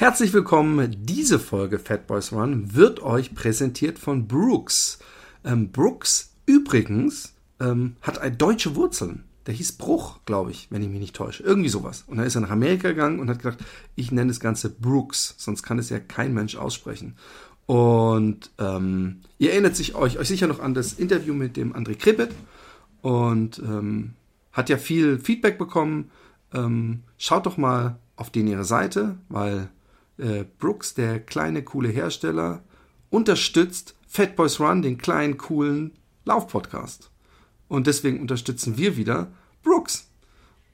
Herzlich willkommen. Diese Folge Fat Boys Run wird euch präsentiert von Brooks. Ähm, Brooks übrigens ähm, hat deutsche Wurzeln. Der hieß Bruch, glaube ich, wenn ich mich nicht täusche. Irgendwie sowas. Und dann ist er nach Amerika gegangen und hat gedacht, ich nenne das Ganze Brooks, sonst kann es ja kein Mensch aussprechen. Und ähm, ihr erinnert sich euch, euch sicher noch an das Interview mit dem André Krippet und ähm, hat ja viel Feedback bekommen. Ähm, schaut doch mal auf den ihre Seite, weil äh, Brooks, der kleine, coole Hersteller, unterstützt Fat Boys Run, den kleinen, coolen Laufpodcast. Und deswegen unterstützen wir wieder Brooks.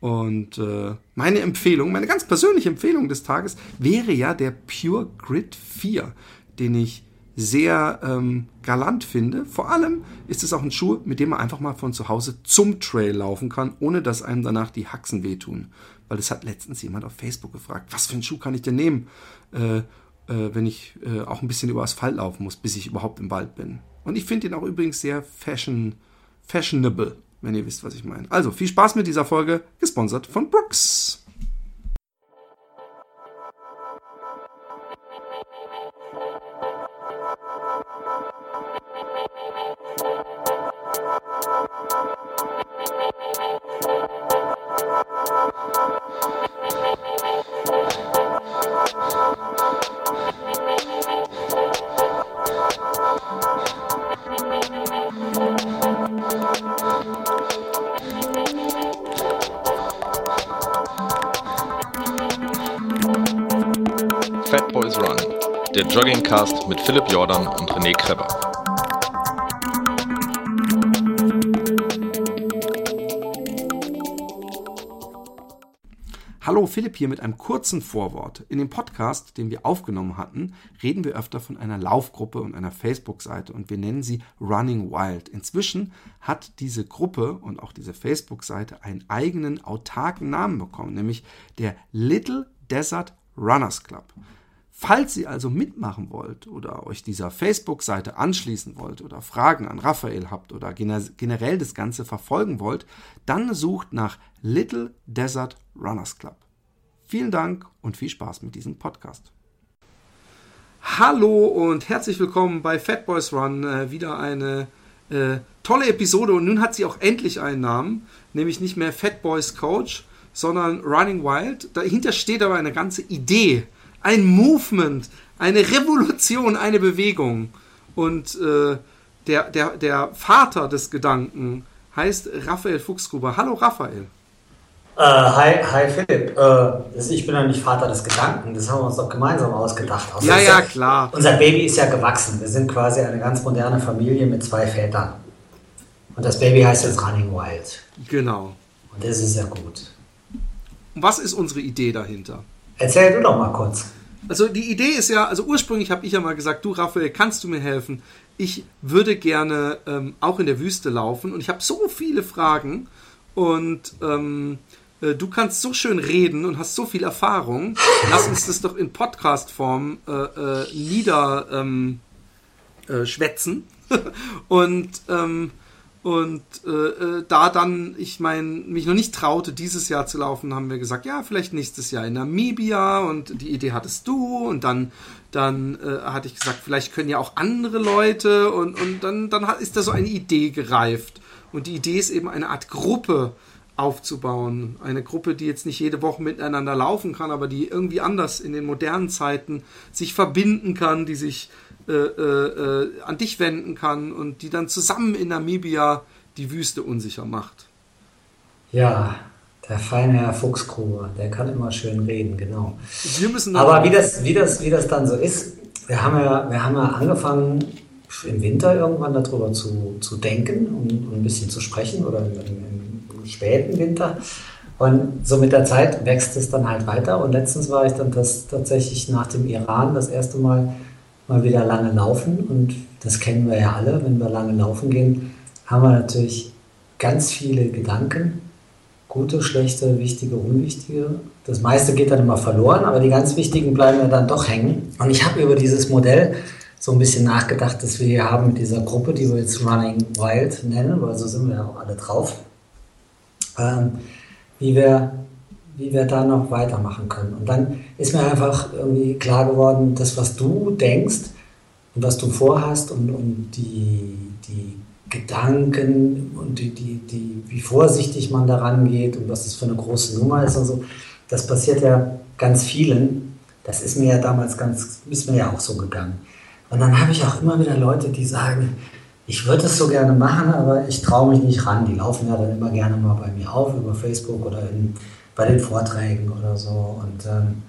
Und äh, meine Empfehlung, meine ganz persönliche Empfehlung des Tages wäre ja der Pure Grid 4, den ich sehr ähm, galant finde. Vor allem ist es auch ein Schuh, mit dem man einfach mal von zu Hause zum Trail laufen kann, ohne dass einem danach die Haxen wehtun. Weil es hat letztens jemand auf Facebook gefragt, was für einen Schuh kann ich denn nehmen, äh, äh, wenn ich äh, auch ein bisschen über Asphalt laufen muss, bis ich überhaupt im Wald bin. Und ich finde ihn auch übrigens sehr fashion, fashionable, wenn ihr wisst, was ich meine. Also viel Spaß mit dieser Folge, gesponsert von Brooks. Joggingcast mit Philipp Jordan und René Kreber. Hallo, Philipp hier mit einem kurzen Vorwort. In dem Podcast, den wir aufgenommen hatten, reden wir öfter von einer Laufgruppe und einer Facebook-Seite und wir nennen sie Running Wild. Inzwischen hat diese Gruppe und auch diese Facebook-Seite einen eigenen autarken Namen bekommen, nämlich der Little Desert Runners Club. Falls ihr also mitmachen wollt oder euch dieser Facebook-Seite anschließen wollt oder Fragen an Raphael habt oder generell das Ganze verfolgen wollt, dann sucht nach Little Desert Runners Club. Vielen Dank und viel Spaß mit diesem Podcast. Hallo und herzlich willkommen bei Fat Boys Run. Äh, wieder eine äh, tolle Episode und nun hat sie auch endlich einen Namen, nämlich nicht mehr Fat Boys Coach, sondern Running Wild. Dahinter steht aber eine ganze Idee, ein Movement, eine Revolution, eine Bewegung. Und äh, der, der, der Vater des Gedanken heißt Raphael Fuchsgruber. Hallo Raphael. Äh, hi, hi Philipp. Äh, ich bin ja nicht Vater des Gedanken, das haben wir uns doch gemeinsam ausgedacht. Also ja, ja, klar. Unser Baby ist ja gewachsen. Wir sind quasi eine ganz moderne Familie mit zwei Vätern. Und das Baby heißt jetzt Running Wild. Genau. Und das ist ja gut. Was ist unsere Idee dahinter? Erzähl du doch mal kurz. Also die Idee ist ja, also ursprünglich habe ich ja mal gesagt, du Raphael, kannst du mir helfen? Ich würde gerne ähm, auch in der Wüste laufen und ich habe so viele Fragen und ähm, äh, du kannst so schön reden und hast so viel Erfahrung. Lass uns das doch in Podcast-Form äh, äh, niederschwätzen. Ähm, äh, und ähm, und äh, äh, da dann, ich meine, mich noch nicht traute, dieses Jahr zu laufen, haben wir gesagt, ja, vielleicht nächstes Jahr in Namibia und die Idee hattest du und dann, dann äh, hatte ich gesagt, vielleicht können ja auch andere Leute und, und dann, dann ist da so eine Idee gereift. Und die Idee ist eben eine Art Gruppe aufzubauen. Eine Gruppe, die jetzt nicht jede Woche miteinander laufen kann, aber die irgendwie anders in den modernen Zeiten sich verbinden kann, die sich äh, äh, äh, an dich wenden kann und die dann zusammen in Namibia die Wüste unsicher macht. Ja, der feine Herr Fuchsgruber, der kann immer schön reden, genau. Wir müssen Aber wie das, wie, das, wie das dann so ist, wir haben ja, wir haben ja angefangen, im Winter irgendwann darüber zu, zu denken und, und ein bisschen zu sprechen oder im, im, im, späten Winter. Und so mit der Zeit wächst es dann halt weiter. Und letztens war ich dann das tatsächlich nach dem Iran das erste Mal mal wieder lange laufen. Und das kennen wir ja alle, wenn wir lange laufen gehen, haben wir natürlich ganz viele Gedanken. Gute, schlechte, wichtige, unwichtige. Das meiste geht dann immer verloren, aber die ganz wichtigen bleiben ja dann doch hängen. Und ich habe über dieses Modell so ein bisschen nachgedacht, das wir hier haben mit dieser Gruppe, die wir jetzt Running Wild nennen, weil so sind wir ja auch alle drauf. Ähm, wie wir wie wir da noch weitermachen können. Und dann ist mir einfach irgendwie klar geworden, das, was du denkst und was du vorhast und, und die, die Gedanken und die, die, die, wie vorsichtig man daran geht und was das für eine große Nummer ist und so, das passiert ja ganz vielen. Das ist mir ja damals ganz, ist mir ja auch so gegangen. Und dann habe ich auch immer wieder Leute, die sagen, ich würde es so gerne machen, aber ich traue mich nicht ran. Die laufen ja dann immer gerne mal bei mir auf über Facebook oder in, bei den Vorträgen oder so. Und ähm,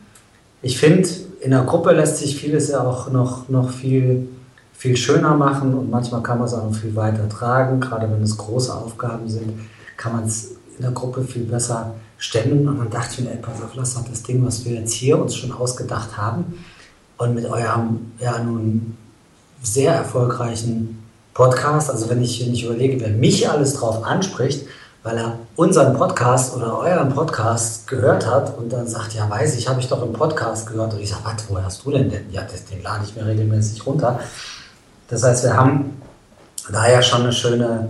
ich finde, in der Gruppe lässt sich vieles ja auch noch, noch viel, viel schöner machen und manchmal kann man es auch noch viel weiter tragen. Gerade wenn es große Aufgaben sind, kann man es in der Gruppe viel besser stemmen. Und dann dachte ich mir, ey, pass auf, lass das Ding, was wir jetzt hier uns schon ausgedacht haben und mit eurem ja nun sehr erfolgreichen Podcast, also wenn ich, wenn ich überlege, wer mich alles drauf anspricht, weil er unseren Podcast oder euren Podcast gehört hat und dann sagt, ja, weiß ich, habe ich doch im Podcast gehört. Und ich sage, was, wo hast du denn denn? Ja, das, den lade ich mir regelmäßig runter. Das heißt, wir haben daher schon eine schöne,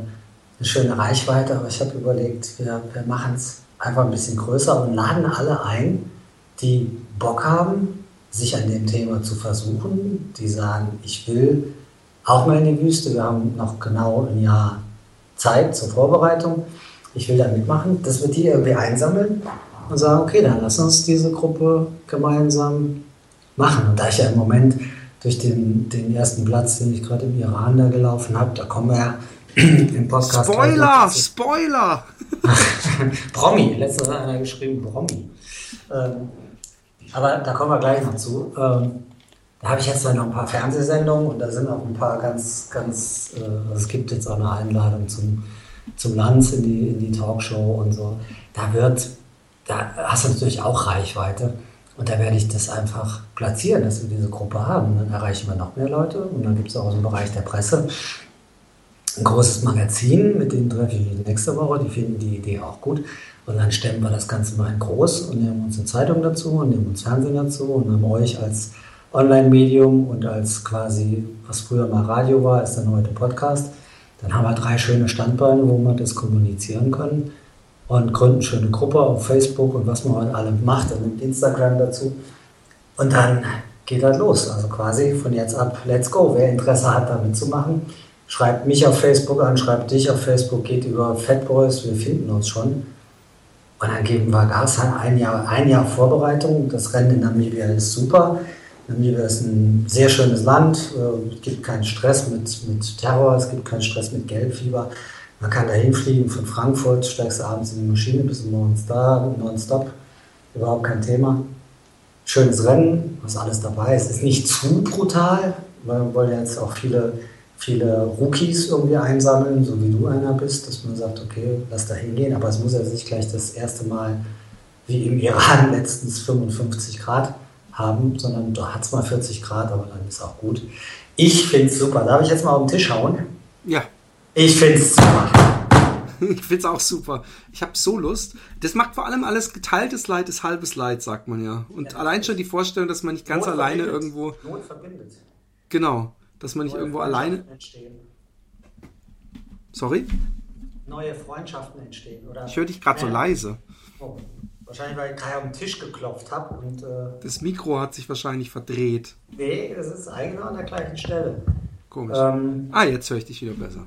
eine schöne Reichweite, aber ich habe überlegt, wir, wir machen es einfach ein bisschen größer und laden alle ein, die Bock haben, sich an dem Thema zu versuchen, die sagen, ich will auch mal in die Wüste, wir haben noch genau ein Jahr Zeit zur Vorbereitung ich will da mitmachen, dass wir die irgendwie einsammeln und sagen, okay, dann lass uns diese Gruppe gemeinsam machen. Und da ich ja im Moment durch den, den ersten Platz, den ich gerade im Iran da gelaufen habe, da kommen wir ja im Podcast. Spoiler! Spoiler! Promi, letztes hat einer geschrieben, Promi. Ähm, aber da kommen wir gleich noch zu. Ähm, da habe ich jetzt noch ein paar Fernsehsendungen und da sind auch ein paar ganz, ganz, äh, also es gibt jetzt auch eine Einladung zum zum Lanz in die, in die Talkshow und so. Da wird, da hast du natürlich auch Reichweite. Und da werde ich das einfach platzieren, dass wir diese Gruppe haben. Dann erreichen wir noch mehr Leute. Und dann gibt es auch aus dem Bereich der Presse ein großes Magazin, mit dem treffe ich mich nächste Woche. Die finden die Idee auch gut. Und dann stemmen wir das Ganze mal in groß und nehmen uns eine Zeitung dazu und nehmen uns Fernsehen dazu und haben euch als Online-Medium und als quasi, was früher mal Radio war, ist dann heute Podcast dann haben wir drei schöne Standbeine, wo wir das kommunizieren können und gründen eine schöne Gruppe auf Facebook und was man halt alle macht, dann nimmt Instagram dazu. Und dann geht das los. Also quasi von jetzt ab, let's go. Wer Interesse hat, da mitzumachen, schreibt mich auf Facebook an, schreibt dich auf Facebook, geht über Fatboys, wir finden uns schon. Und dann geben wir Gas, ein Jahr, ein Jahr Vorbereitung. Das Rennen in Namibia ist super. Namibia ist ein sehr schönes Land, äh, es gibt keinen Stress mit, mit Terror, es gibt keinen Stress mit Gelbfieber. Man kann dahin fliegen von Frankfurt, steigst abends in die Maschine, bis morgens da, nonstop, überhaupt kein Thema. Schönes Rennen, was alles dabei ist. Ist nicht zu brutal, weil wir wollen jetzt auch viele, viele Rookies irgendwie einsammeln, so wie du einer bist, dass man sagt, okay, lass da hingehen, aber es muss ja nicht gleich das erste Mal wie im Iran letztens 55 Grad haben, sondern da hat es mal 40 Grad, aber dann ist auch gut. Ich finde es super. Darf ich jetzt mal auf den Tisch hauen? Ja. Ich finde es super. Ich finde es auch super. Ich habe so Lust. Das macht vor allem alles geteiltes Leid ist halbes Leid, sagt man ja. Und ja, allein schon die Vorstellung, dass man nicht ganz Not alleine irgendwo. Not verbindet. Genau. Dass man nicht Neue irgendwo alleine. Entstehen. Sorry? Neue Freundschaften entstehen. Oder ich höre dich gerade so leise. Oh. Wahrscheinlich, weil ich gerade auf den Tisch geklopft habe. Und, äh, das Mikro hat sich wahrscheinlich verdreht. Nee, es ist eigentlich an der gleichen Stelle. Komisch. Ähm, ah, jetzt höre ich dich wieder besser.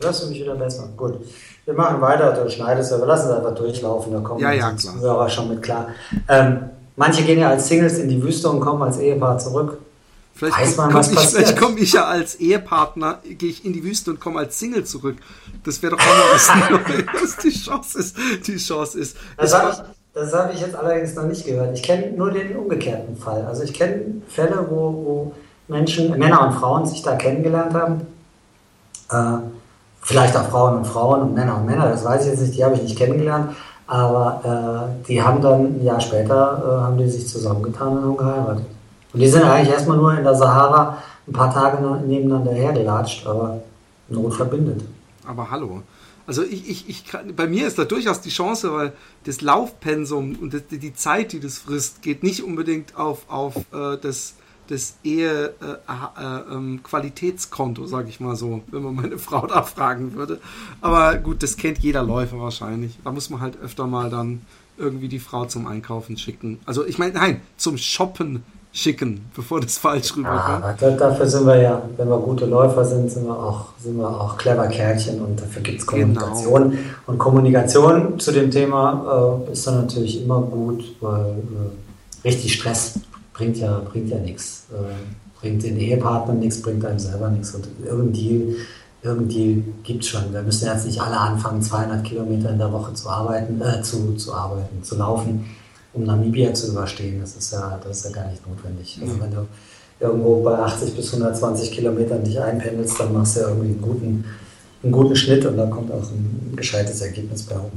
Hörst du mich wieder besser? Gut. Wir machen weiter, du schneidest ja, wir lassen es einfach durchlaufen, da kommen ja, ja, die Zuhörer schon mit klar. Ähm, manche gehen ja als Singles in die Wüste und kommen als Ehepaar zurück. Vielleicht Weiß man, was ich, Vielleicht komme ich ja als Ehepartner, gehe ich in die Wüste und komme als Single zurück. Das wäre doch auch mal was die Chance ist. Die Chance ist. Das ich, das habe ich jetzt allerdings noch nicht gehört. Ich kenne nur den umgekehrten Fall. Also ich kenne Fälle, wo, wo, Menschen, Männer und Frauen sich da kennengelernt haben. Äh, vielleicht auch Frauen und Frauen und Männer und Männer, das weiß ich jetzt nicht, die habe ich nicht kennengelernt. Aber äh, die haben dann ein Jahr später äh, haben die sich zusammengetan und haben geheiratet. Und die sind eigentlich erstmal nur in der Sahara ein paar Tage nebeneinander hergelatscht, aber Not verbindet. Aber hallo, also ich, ich, ich bei mir ist da durchaus die Chance, weil das Laufpensum und das, die Zeit, die das frisst, geht nicht unbedingt auf, auf äh, das, das Ehe-Qualitätskonto, äh, äh, sage ich mal so, wenn man meine Frau da fragen würde. Aber gut, das kennt jeder Läufer wahrscheinlich. Da muss man halt öfter mal dann irgendwie die Frau zum Einkaufen schicken. Also ich meine, nein, zum Shoppen schicken, bevor das falsch rüberkommt. Ja, aber dafür sind wir ja, wenn wir gute Läufer sind, sind wir auch, sind wir auch clever Kerlchen und dafür gibt es Kommunikation. Genau. Und Kommunikation zu dem Thema äh, ist dann natürlich immer gut, weil äh, richtig Stress bringt ja, bringt ja nichts. Äh, bringt den Ehepartner nichts, bringt einem selber nichts. Und irgendwie, irgendwie gibt es schon. Wir müssen jetzt nicht alle anfangen, 200 Kilometer in der Woche zu arbeiten, äh, zu, zu arbeiten, zu laufen um Namibia zu überstehen. Das ist ja, das ist ja gar nicht notwendig. Also wenn du irgendwo bei 80 bis 120 Kilometern dich einpendelst, dann machst du ja irgendwie einen guten, einen guten Schnitt und dann kommt auch ein gescheites Ergebnis bei rum.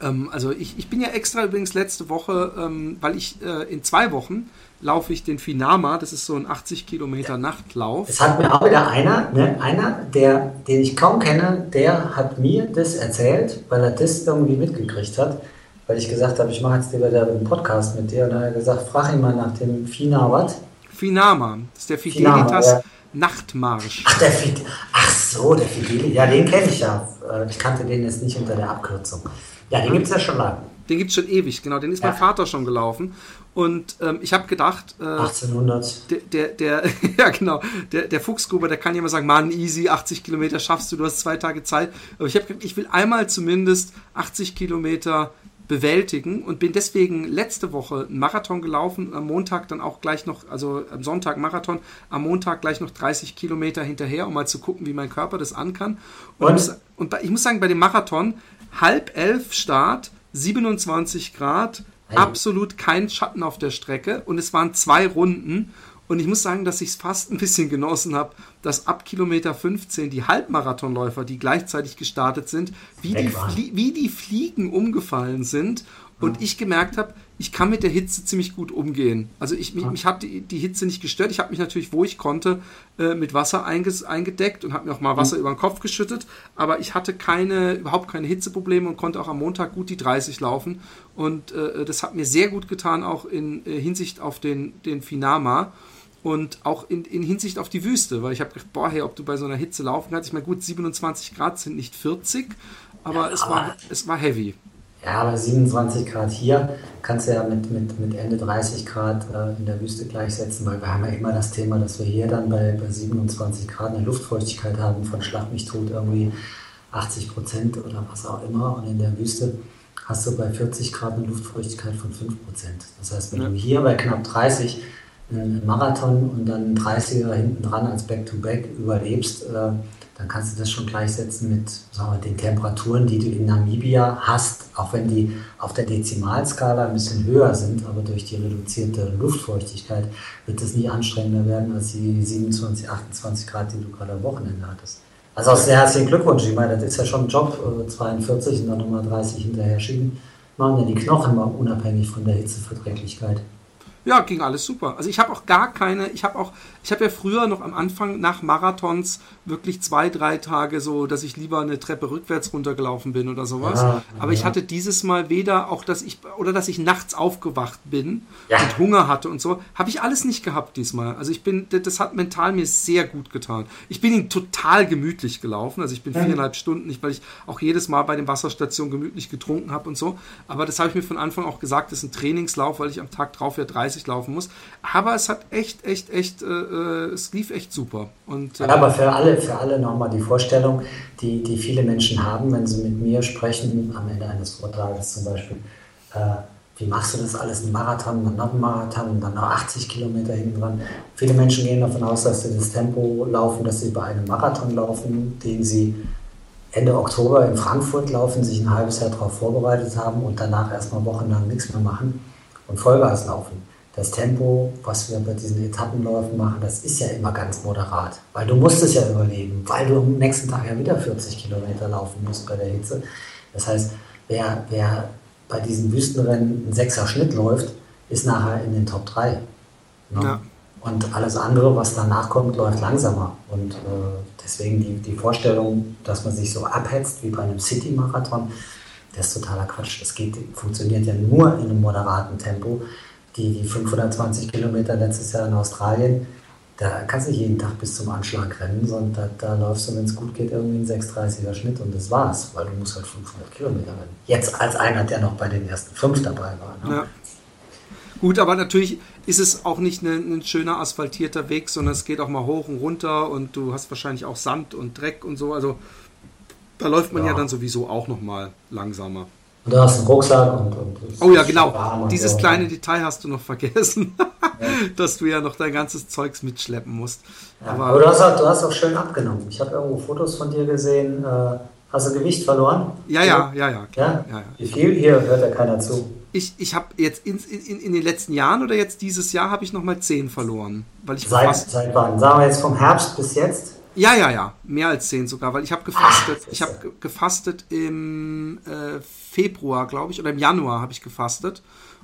Ähm, also ich, ich bin ja extra übrigens letzte Woche, ähm, weil ich äh, in zwei Wochen laufe ich den Finama, das ist so ein 80 Kilometer Nachtlauf. Es hat mir auch wieder einer, ne, einer, der, den ich kaum kenne, der hat mir das erzählt, weil er das irgendwie mitgekriegt hat weil ich gesagt habe, ich mache jetzt lieber einen Podcast mit dir. Und dann hat er gesagt, frag ihn mal nach dem Fina was? Finama, das ist der Fidelitas ja. Nachtmarsch. Ach, der Fid Ach so, der Fidelitas, ja, den kenne ich ja. Äh, ich kannte den jetzt nicht unter der Abkürzung. Ja, den gibt es ja schon lange. Den gibt es schon ewig, genau. Den ist ja. mein Vater schon gelaufen. Und ähm, ich habe gedacht. Äh, 1800. Der, der, der ja, genau. Der, der Fuchsgruber, der kann ja immer sagen: Mann, easy, 80 Kilometer schaffst du, du hast zwei Tage Zeit. Aber ich habe gedacht, ich will einmal zumindest 80 Kilometer bewältigen und bin deswegen letzte Woche einen Marathon gelaufen, am Montag dann auch gleich noch, also am Sonntag Marathon, am Montag gleich noch 30 Kilometer hinterher, um mal zu gucken, wie mein Körper das an kann. Und, und? und ich muss sagen, bei dem Marathon halb elf Start, 27 Grad, absolut kein Schatten auf der Strecke und es waren zwei Runden und ich muss sagen, dass ich es fast ein bisschen genossen habe, dass ab Kilometer 15 die Halbmarathonläufer, die gleichzeitig gestartet sind, wie, die, wie die Fliegen umgefallen sind. Und ich gemerkt habe, ich kann mit der Hitze ziemlich gut umgehen. Also ich, mich, mich hat die, die Hitze nicht gestört. Ich habe mich natürlich, wo ich konnte, äh, mit Wasser eingedeckt und habe mir auch mal Wasser mhm. über den Kopf geschüttet. Aber ich hatte keine, überhaupt keine Hitzeprobleme und konnte auch am Montag gut die 30 laufen. Und äh, das hat mir sehr gut getan, auch in äh, Hinsicht auf den, den Finama und auch in, in, Hinsicht auf die Wüste, weil ich habe gedacht, boah, hey, ob du bei so einer Hitze laufen kannst. Ich meine, gut, 27 Grad sind nicht 40, aber, ja, es, aber war, es war heavy. Ja, aber 27 Grad hier kannst du ja mit, mit, mit Ende 30 Grad äh, in der Wüste gleichsetzen, weil wir haben ja immer das Thema, dass wir hier dann bei, bei 27 Grad eine Luftfeuchtigkeit haben von Schlag mich tot irgendwie 80 Prozent oder was auch immer. Und in der Wüste hast du bei 40 Grad eine Luftfeuchtigkeit von 5 Prozent. Das heißt, wenn ja. du hier bei knapp 30 einen Marathon und dann 30er hinten dran als Back-to-Back -Back überlebst, äh, dann kannst du das schon gleichsetzen mit wir, den Temperaturen, die du in Namibia hast, auch wenn die auf der Dezimalskala ein bisschen höher sind, aber durch die reduzierte Luftfeuchtigkeit wird es nie anstrengender werden als die 27, 28 Grad, die du gerade am Wochenende hattest. Also auch sehr herzlichen Glückwunsch. Ich meine, das ist ja schon ein Job, 42 äh, und dann nochmal 30 hinterher schieben. Machen ja die Knochen mal unabhängig von der Hitzeverträglichkeit. Ja, ging alles super. Also ich habe auch gar keine, ich habe auch, ich habe ja früher noch am Anfang nach Marathons wirklich zwei, drei Tage so, dass ich lieber eine Treppe rückwärts runtergelaufen bin oder sowas. Ja, Aber ja. ich hatte dieses Mal weder auch, dass ich, oder dass ich nachts aufgewacht bin ja. und Hunger hatte und so, habe ich alles nicht gehabt diesmal. Also ich bin, das hat mental mir sehr gut getan. Ich bin ihn total gemütlich gelaufen, also ich bin viereinhalb Stunden, nicht weil ich auch jedes Mal bei den Wasserstationen gemütlich getrunken habe und so. Aber das habe ich mir von Anfang auch gesagt, das ist ein Trainingslauf, weil ich am Tag drauf ja 30 laufen muss. Aber es hat echt, echt, echt, äh, äh es lief echt super. Und, äh, ja, aber für alle, für alle nochmal die Vorstellung, die, die viele Menschen haben, wenn sie mit mir sprechen, am Ende eines Vortrages zum Beispiel, äh, wie machst du das alles, ein Marathon, dann noch ein Marathon und dann noch 80 Kilometer hinten dran. Viele Menschen gehen davon aus, dass sie das Tempo laufen, dass sie bei einem Marathon laufen, den sie Ende Oktober in Frankfurt laufen, sich ein halbes Jahr darauf vorbereitet haben und danach erstmal wochenlang nichts mehr machen und Vollgas laufen das Tempo, was wir bei diesen Etappenläufen machen, das ist ja immer ganz moderat, weil du musst es ja überleben, weil du am nächsten Tag ja wieder 40 Kilometer laufen musst bei der Hitze. Das heißt, wer, wer bei diesen Wüstenrennen einen sechser Schnitt läuft, ist nachher in den Top 3. Ne? Ja. Und alles andere, was danach kommt, läuft langsamer. Und äh, deswegen die, die Vorstellung, dass man sich so abhetzt wie bei einem City-Marathon, das ist totaler Quatsch. Das geht, funktioniert ja nur in einem moderaten Tempo die, die 520 Kilometer letztes Jahr in Australien, da kannst du nicht jeden Tag bis zum Anschlag rennen, sondern da, da läufst du, wenn es gut geht, irgendwie einen 6,30er Schnitt und das war's, weil du musst halt 500 Kilometer rennen. Jetzt als einer, der noch bei den ersten fünf dabei war. Ne? Ja. Gut, aber natürlich ist es auch nicht ein, ein schöner asphaltierter Weg, sondern es geht auch mal hoch und runter und du hast wahrscheinlich auch Sand und Dreck und so. Also da läuft man ja, ja dann sowieso auch noch mal langsamer. Und du hast einen Rucksack und. und oh ja, genau. Dieses so. kleine Detail hast du noch vergessen, ja. dass du ja noch dein ganzes Zeugs mitschleppen musst. Ja, aber, aber du, hast auch, du hast auch schön abgenommen. Ich habe irgendwo Fotos von dir gesehen. Äh, hast du Gewicht verloren? Ja, ja, ja, ja. ja? ja, Wie viel? Hier hört ja keiner zu. Ich, ich habe jetzt in, in, in den letzten Jahren oder jetzt dieses Jahr habe ich nochmal 10 verloren. Weil ich seit, seit wann? Sagen wir jetzt vom Herbst bis jetzt? Ja, ja, ja, mehr als zehn sogar, weil ich habe gefastet. Ach, ich habe gefastet im äh, Februar, glaube ich, oder im Januar habe ich gefastet.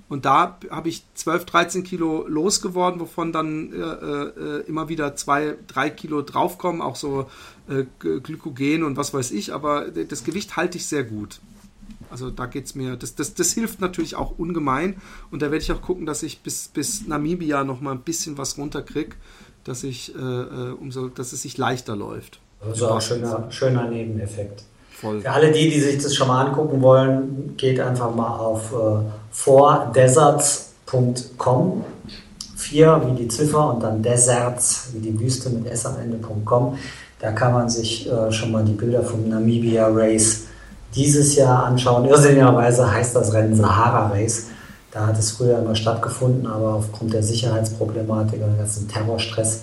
Und da habe ich 12, 13 Kilo losgeworden, wovon dann äh, äh, immer wieder zwei, drei Kilo draufkommen, auch so äh, Glykogen und was weiß ich. Aber das Gewicht halte ich sehr gut. Also da geht es mir, das, das, das hilft natürlich auch ungemein. Und da werde ich auch gucken, dass ich bis, bis Namibia noch mal ein bisschen was runterkriege dass, ich, äh, äh, umso, dass es sich leichter läuft. Also auch ein schöner, schöner Nebeneffekt. Voll. Für alle die, die sich das schon mal angucken wollen, geht einfach mal auf äh, fordeserts.com. Vier wie die Ziffer und dann Deserts wie die Wüste mit S am Ende.com. Da kann man sich äh, schon mal die Bilder vom Namibia Race dieses Jahr anschauen. Irrsinnigerweise heißt das Rennen Sahara Race. Da hat es früher immer stattgefunden, aber aufgrund der Sicherheitsproblematik und dem ganzen Terrorstress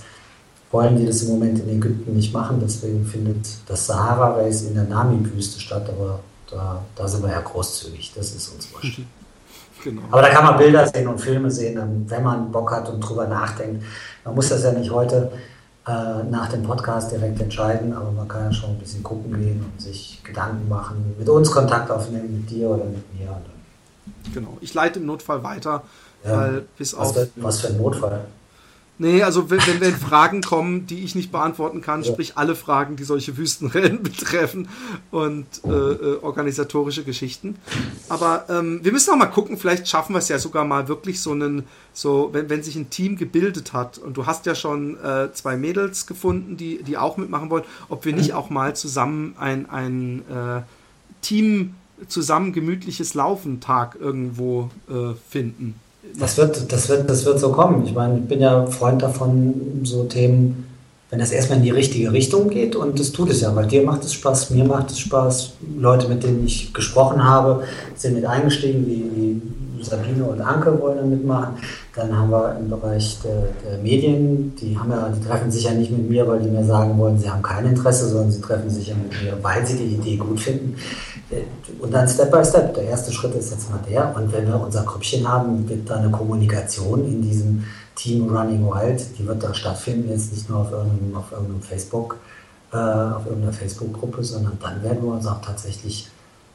wollen die das im Moment in Ägypten nicht machen. Deswegen findet das Sahara-Race in der Namib-Wüste statt, aber da, da sind wir ja großzügig. Das ist uns wurscht. Genau. Aber da kann man Bilder sehen und Filme sehen, wenn man Bock hat und drüber nachdenkt. Man muss das ja nicht heute äh, nach dem Podcast direkt entscheiden, aber man kann ja schon ein bisschen gucken gehen und sich Gedanken machen, mit uns Kontakt aufnehmen, mit dir oder mit mir. Genau. Ich leite im Notfall weiter, ja. weil bis was auf. Für, was für ein Notfall? Nee, also wenn, wenn, wenn Fragen kommen, die ich nicht beantworten kann, ja. sprich alle Fragen, die solche Wüstenrennen betreffen und äh, äh, organisatorische Geschichten. Aber ähm, wir müssen auch mal gucken, vielleicht schaffen wir es ja sogar mal wirklich so einen, so, wenn, wenn sich ein Team gebildet hat und du hast ja schon äh, zwei Mädels gefunden, die, die auch mitmachen wollen, ob wir nicht auch mal zusammen ein, ein äh, Team zusammen gemütliches Laufen Tag irgendwo äh, finden. Das wird, das, wird, das wird so kommen. Ich meine, ich bin ja Freund davon, so Themen, wenn das erstmal in die richtige Richtung geht und das tut es ja, weil dir macht es Spaß, mir macht es Spaß. Leute, mit denen ich gesprochen habe, sind mit eingestiegen, wie, wie Sabine und Anke wollen da mitmachen. Dann haben wir im Bereich der, der, Medien, die haben ja, die treffen sich ja nicht mit mir, weil die mir sagen wollen, sie haben kein Interesse, sondern sie treffen sich ja mit mir, weil sie die Idee gut finden. Und dann Step by Step. Der erste Schritt ist jetzt mal der. Und wenn wir unser Grüppchen haben, wird da eine Kommunikation in diesem Team Running Wild, die wird da stattfinden, jetzt nicht nur auf irgendeinem, auf irgendeinem Facebook, äh, auf irgendeiner Facebook-Gruppe, sondern dann werden wir uns auch tatsächlich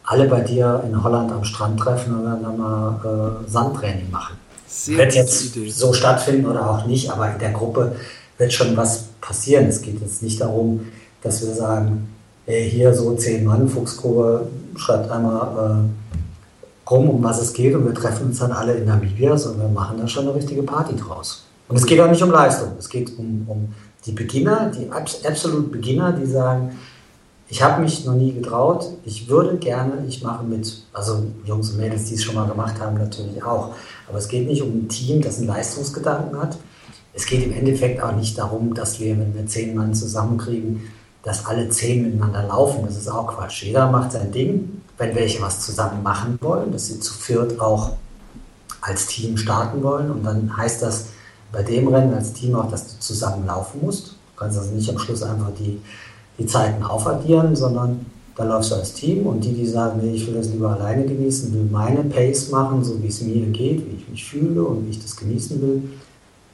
alle bei dir in Holland am Strand treffen und dann mal äh, Sandtraining machen. Sehr wird jetzt Idee. so stattfinden oder auch nicht, aber in der Gruppe wird schon was passieren. Es geht jetzt nicht darum, dass wir sagen, ey, hier so zehn Mann, Fuchsgrube schreibt einmal äh, rum, um was es geht und wir treffen uns dann alle in Namibia und wir machen da schon eine richtige Party draus. Und es geht auch nicht um Leistung, es geht um, um die Beginner, die absolut Beginner, die sagen, ich habe mich noch nie getraut, ich würde gerne, ich mache mit, also Jungs und Mädels, die es schon mal gemacht haben, natürlich auch. Aber es geht nicht um ein Team, das einen Leistungsgedanken hat. Es geht im Endeffekt auch nicht darum, dass wir, wenn wir zehn Mann zusammenkriegen, dass alle zehn miteinander laufen. Das ist auch Quatsch. Jeder macht sein Ding. Wenn welche was zusammen machen wollen, dass sie zu viert auch als Team starten wollen. Und dann heißt das bei dem Rennen als Team auch, dass du zusammen laufen musst. Du kannst also nicht am Schluss einfach die, die Zeiten aufaddieren, sondern da läufst du als Team und die, die sagen, nee, ich will das lieber alleine genießen, will meine Pace machen, so wie es mir geht, wie ich mich fühle und wie ich das genießen will,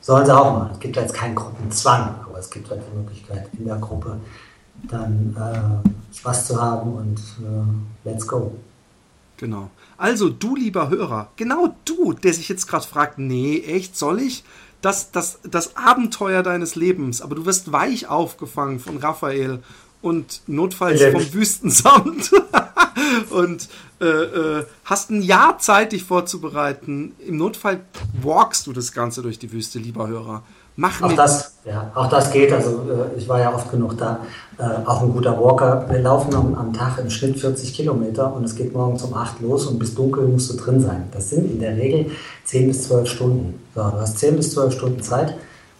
sollen sie auch machen. Es gibt jetzt keinen Gruppenzwang, aber es gibt halt die Möglichkeit in der Gruppe dann äh, Spaß zu haben und äh, let's go. Genau. Also du, lieber Hörer, genau du, der sich jetzt gerade fragt, nee, echt, soll ich? Das, das, das Abenteuer deines Lebens, aber du wirst weich aufgefangen von Raphael und notfalls vom Wüstensamt und äh, äh, hast ein Jahr Zeit, dich vorzubereiten. Im Notfall walkst du das Ganze durch die Wüste, lieber Hörer. Mach auch das, ja, auch das geht. Also äh, ich war ja oft genug da. Äh, auch ein guter Walker. Wir laufen am, am, Tag im Schnitt 40 Kilometer und es geht morgens um 8 los und bis dunkel musst du drin sein. Das sind in der Regel 10 bis 12 Stunden. So, du hast 10 bis 12 Stunden Zeit,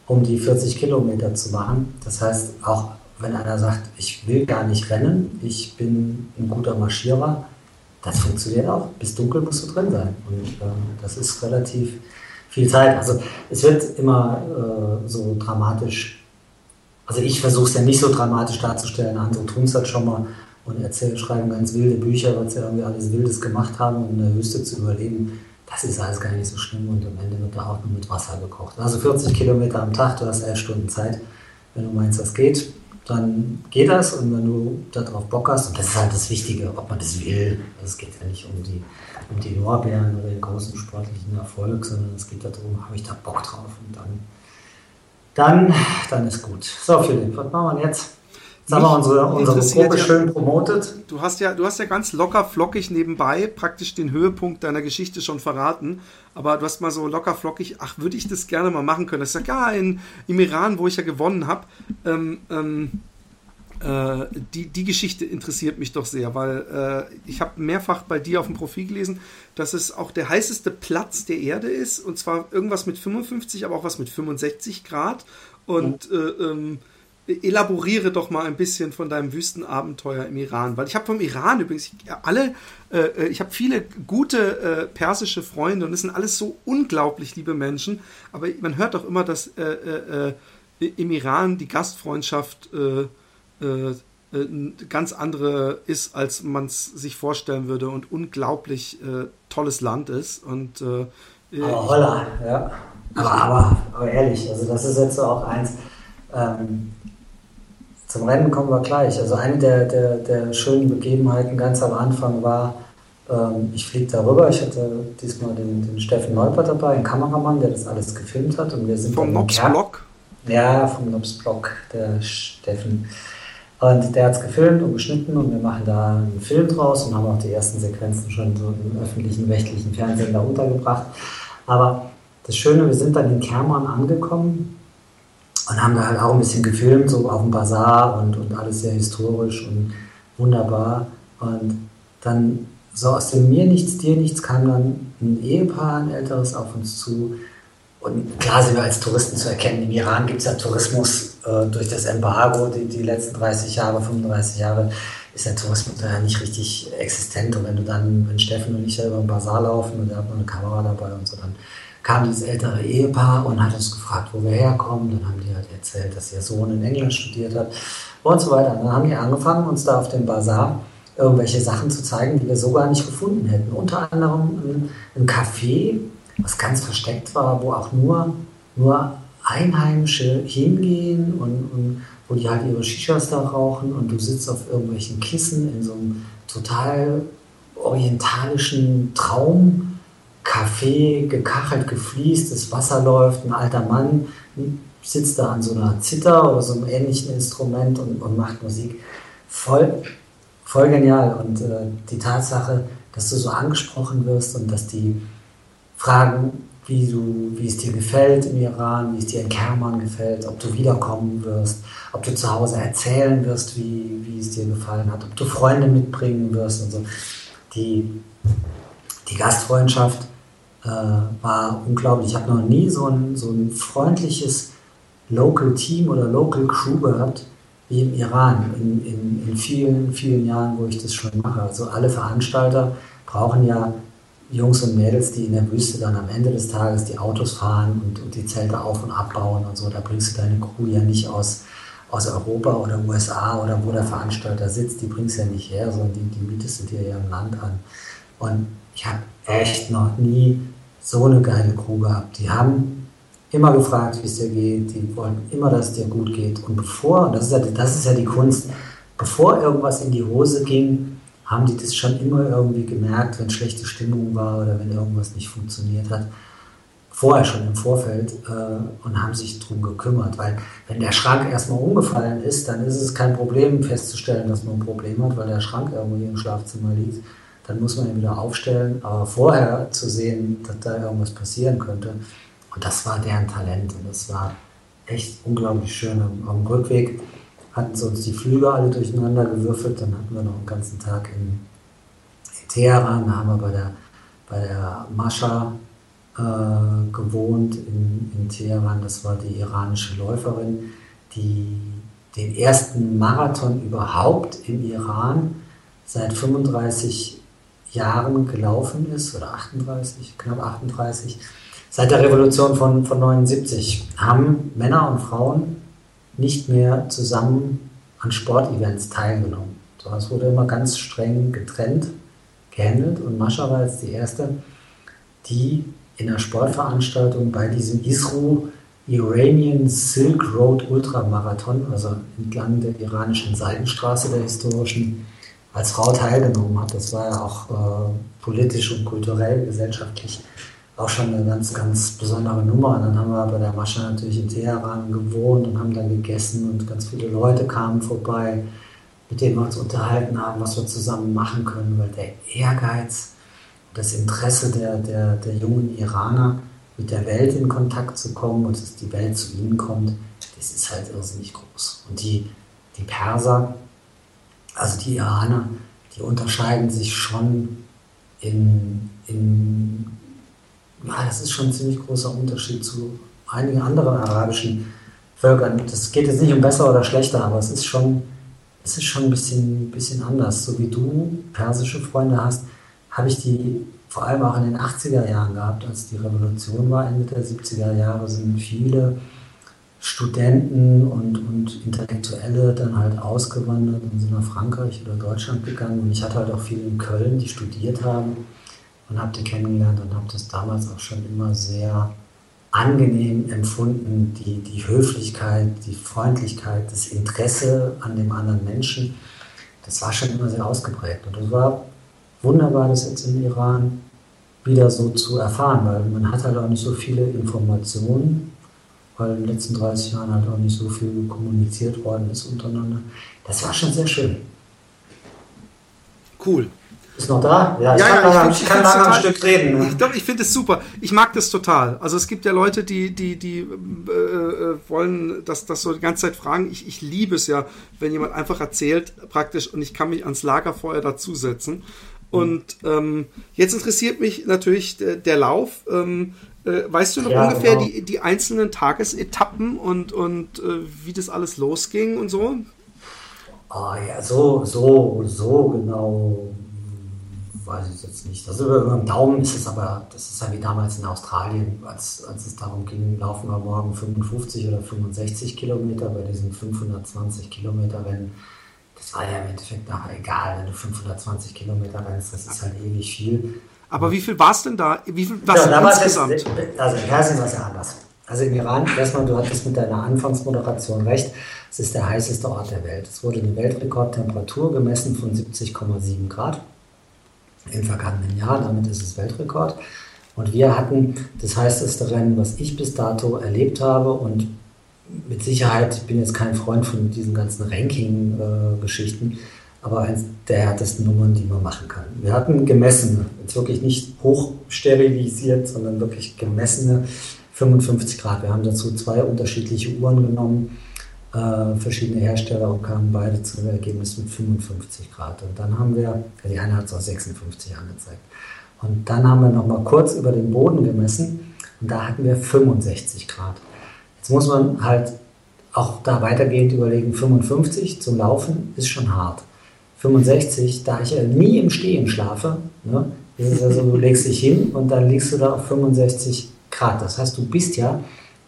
um die 40 Kilometer zu machen. Das heißt, auch wenn einer sagt, ich will gar nicht rennen, ich bin ein guter Marschierer, das funktioniert auch. Bis dunkel musst du drin sein. Und äh, das ist relativ viel Zeit. Also es wird immer äh, so dramatisch, also ich versuche es ja nicht so dramatisch darzustellen, andere tun es halt schon mal und erzählen, schreiben ganz wilde Bücher, was sie irgendwie alles Wildes gemacht haben, um in der Wüste zu überleben. Das ist alles gar nicht so schlimm und am Ende wird da auch nur mit Wasser gekocht. Also 40 Kilometer am Tag, du hast elf Stunden Zeit. Wenn du meinst, das geht, dann geht das und wenn du darauf Bock hast, und das ist halt das Wichtige, ob man das will, also es geht ja nicht um die um die Lorbeeren oder den großen sportlichen Erfolg, sondern es geht darum, habe ich da Bock drauf und dann, dann, dann ist gut. So, Philipp, was machen wir jetzt? Jetzt haben wir unsere, unsere Gruppe ja, schön promotet. Du hast, ja, du hast ja ganz locker flockig nebenbei praktisch den Höhepunkt deiner Geschichte schon verraten. Aber du hast mal so locker flockig, ach, würde ich das gerne mal machen können. Das ist ja gar in, im Iran, wo ich ja gewonnen habe. Ähm, ähm, äh, die, die Geschichte interessiert mich doch sehr, weil äh, ich habe mehrfach bei dir auf dem Profil gelesen, dass es auch der heißeste Platz der Erde ist und zwar irgendwas mit 55, aber auch was mit 65 Grad. Und mhm. äh, ähm, elaboriere doch mal ein bisschen von deinem Wüstenabenteuer im Iran, weil ich habe vom Iran übrigens alle, äh, ich habe viele gute äh, persische Freunde und es sind alles so unglaublich liebe Menschen, aber man hört doch immer, dass äh, im Iran die Gastfreundschaft äh, äh, ganz andere ist, als man es sich vorstellen würde und unglaublich äh, tolles Land ist. Und, äh, aber holla, ja. Aber, aber, aber, ehrlich, also das ist jetzt so auch eins. Ähm, zum Rennen kommen wir gleich. Also eine der, der, der schönen Begebenheiten ganz am Anfang war, ähm, ich fliege darüber. Ich hatte diesmal den, den Steffen Neupert dabei, einen Kameramann, der das alles gefilmt hat. Und wir sind vom Nobs Blog? Ja, vom Nobs Blog, der Steffen. Und der hat es gefilmt und geschnitten und wir machen da einen Film draus und haben auch die ersten Sequenzen schon so im öffentlichen, rechtlichen Fernsehen da untergebracht. Aber das Schöne, wir sind dann in Kermann angekommen und haben da halt auch ein bisschen gefilmt, so auf dem Bazar und, und alles sehr historisch und wunderbar. Und dann so aus dem Mir nichts, dir nichts kam dann ein Ehepaar, ein älteres, auf uns zu. Und klar sind wir als Touristen zu erkennen. Im Iran gibt es ja Tourismus äh, durch das Embargo, die, die letzten 30 Jahre, 35 Jahre, ist der Tourismus ja nicht richtig existent. Und wenn du dann, wenn Steffen und ich ja über den Basar laufen und er hat noch eine Kamera dabei und so, dann kam dieses ältere Ehepaar und hat uns gefragt, wo wir herkommen. Dann haben die halt erzählt, dass ihr Sohn in England studiert hat und so weiter. Und dann haben die angefangen, uns da auf dem Basar irgendwelche Sachen zu zeigen, die wir so gar nicht gefunden hätten. Unter anderem ein Café, was ganz versteckt war, wo auch nur, nur Einheimische hingehen und, und wo die halt ihre Shishas da rauchen und du sitzt auf irgendwelchen Kissen in so einem total orientalischen Traumcafé, gekachelt, gefliest, das Wasser läuft, ein alter Mann sitzt da an so einer Zither oder so einem ähnlichen Instrument und, und macht Musik. Voll, voll genial. Und äh, die Tatsache, dass du so angesprochen wirst und dass die fragen, wie, du, wie es dir gefällt im Iran, wie es dir in Kerman gefällt, ob du wiederkommen wirst, ob du zu Hause erzählen wirst, wie, wie es dir gefallen hat, ob du Freunde mitbringen wirst und so. Die, die Gastfreundschaft äh, war unglaublich. Ich habe noch nie so ein, so ein freundliches Local Team oder Local Crew gehabt wie im Iran in, in, in vielen, vielen Jahren, wo ich das schon mache. Also alle Veranstalter brauchen ja Jungs und Mädels, die in der Wüste dann am Ende des Tages die Autos fahren und, und die Zelte auf und abbauen und so. Da bringst du deine Crew ja nicht aus, aus Europa oder USA oder wo der Veranstalter sitzt. Die bringst du ja nicht her, sondern die, die mietest du dir ja im Land an. Und ich habe echt noch nie so eine geile Crew gehabt. Die haben immer gefragt, wie es dir geht. Die wollen immer, dass es dir gut geht. Und bevor, und das ist ja, das ist ja die Kunst, bevor irgendwas in die Hose ging, haben die das schon immer irgendwie gemerkt, wenn schlechte Stimmung war oder wenn irgendwas nicht funktioniert hat. vorher schon im Vorfeld äh, und haben sich darum gekümmert. Weil wenn der Schrank erstmal umgefallen ist, dann ist es kein Problem festzustellen, dass man ein Problem hat, weil der Schrank irgendwie im Schlafzimmer liegt. Dann muss man ihn wieder aufstellen. Aber vorher zu sehen, dass da irgendwas passieren könnte, und das war deren Talent. Und das war echt unglaublich schön. Am, am Rückweg hatten sie uns die Flüge alle durcheinander gewürfelt. Dann hatten wir noch einen ganzen Tag in, in Teheran. Da haben wir bei der, bei der Mascha äh, gewohnt in, in Teheran. Das war die iranische Läuferin, die den ersten Marathon überhaupt im Iran seit 35 Jahren gelaufen ist, oder 38, knapp 38. Seit der Revolution von, von 79 haben Männer und Frauen nicht mehr zusammen an Sportevents teilgenommen. So, es wurde immer ganz streng getrennt, gehandelt und Mascha war jetzt die erste, die in einer Sportveranstaltung bei diesem ISRU Iranian Silk Road Ultramarathon, also entlang der iranischen Seitenstraße der historischen, als Frau teilgenommen hat. Das war ja auch äh, politisch und kulturell, gesellschaftlich auch schon eine ganz, ganz besondere Nummer. Und dann haben wir bei der Mascha natürlich in Teheran gewohnt und haben dann gegessen und ganz viele Leute kamen vorbei, mit denen wir uns unterhalten haben, was wir zusammen machen können, weil der Ehrgeiz, das Interesse der, der, der jungen Iraner, mit der Welt in Kontakt zu kommen und dass die Welt zu ihnen kommt, das ist halt irrsinnig groß. Und die, die Perser, also die Iraner, die unterscheiden sich schon in, in das ist schon ein ziemlich großer Unterschied zu einigen anderen arabischen Völkern. Das geht jetzt nicht um besser oder schlechter, aber es ist schon, es ist schon ein bisschen, bisschen anders. So wie du persische Freunde hast, habe ich die vor allem auch in den 80er Jahren gehabt, als die Revolution war, Ende der 70er Jahre, sind viele Studenten und, und Intellektuelle dann halt ausgewandert und sind nach Frankreich oder Deutschland gegangen. Und ich hatte halt auch viele in Köln, die studiert haben und habe die kennengelernt und habe das damals auch schon immer sehr angenehm empfunden, die, die Höflichkeit, die Freundlichkeit, das Interesse an dem anderen Menschen. Das war schon immer sehr ausgeprägt. Und es war wunderbar, das jetzt im Iran wieder so zu erfahren, weil man hat halt auch nicht so viele Informationen, weil in den letzten 30 Jahren halt auch nicht so viel kommuniziert worden ist untereinander. Das war schon sehr schön. Cool. Ist noch da? Ja, ich ja, kann, ja, ich, ich kann lange ein Stück reden. Ne? Doch, ich finde es super. Ich mag das total. Also es gibt ja Leute, die, die, die äh, äh, wollen das, das so die ganze Zeit fragen. Ich, ich liebe es ja, wenn jemand einfach erzählt, praktisch, und ich kann mich ans Lagerfeuer dazusetzen. Und ähm, jetzt interessiert mich natürlich der, der Lauf. Ähm, äh, weißt du noch ja, ungefähr genau. die, die einzelnen Tagesetappen und, und äh, wie das alles losging und so? Oh ja, so, so, so genau weiß ich jetzt nicht. Also über, über den Daumen ist es aber, das ist ja wie damals in Australien, als, als es darum ging, laufen wir morgen 55 oder 65 Kilometer bei diesen 520 Kilometer Rennen. Das war ja im Endeffekt nachher egal, wenn du 520 Kilometer rennst, das ist halt ewig viel. Aber wie viel war es denn da? Wie viel war es ja, insgesamt? Das, also in Persien war es ja anders. Also im Iran, erstmal, du hattest mit deiner Anfangsmoderation recht, es ist der heißeste Ort der Welt. Es wurde eine Weltrekordtemperatur gemessen von 70,7 Grad im vergangenen Jahr. Damit ist es Weltrekord. Und wir hatten das heißeste Rennen, was ich bis dato erlebt habe. Und mit Sicherheit, ich bin jetzt kein Freund von diesen ganzen Ranking-Geschichten, aber eins der härtesten Nummern, die man machen kann. Wir hatten gemessene, jetzt wirklich nicht hochsterilisiert, sondern wirklich gemessene 55 Grad. Wir haben dazu zwei unterschiedliche Uhren genommen äh, verschiedene Hersteller und kamen beide zu einem Ergebnis mit 55 Grad. Und dann haben wir, die eine hat es auch 56 angezeigt. Und dann haben wir nochmal kurz über den Boden gemessen und da hatten wir 65 Grad. Jetzt muss man halt auch da weitergehend überlegen, 55 zum Laufen ist schon hart. 65, da ich ja nie im Stehen schlafe, ne, ist es also, du legst dich hin und dann liegst du da auf 65 Grad. Das heißt, du bist ja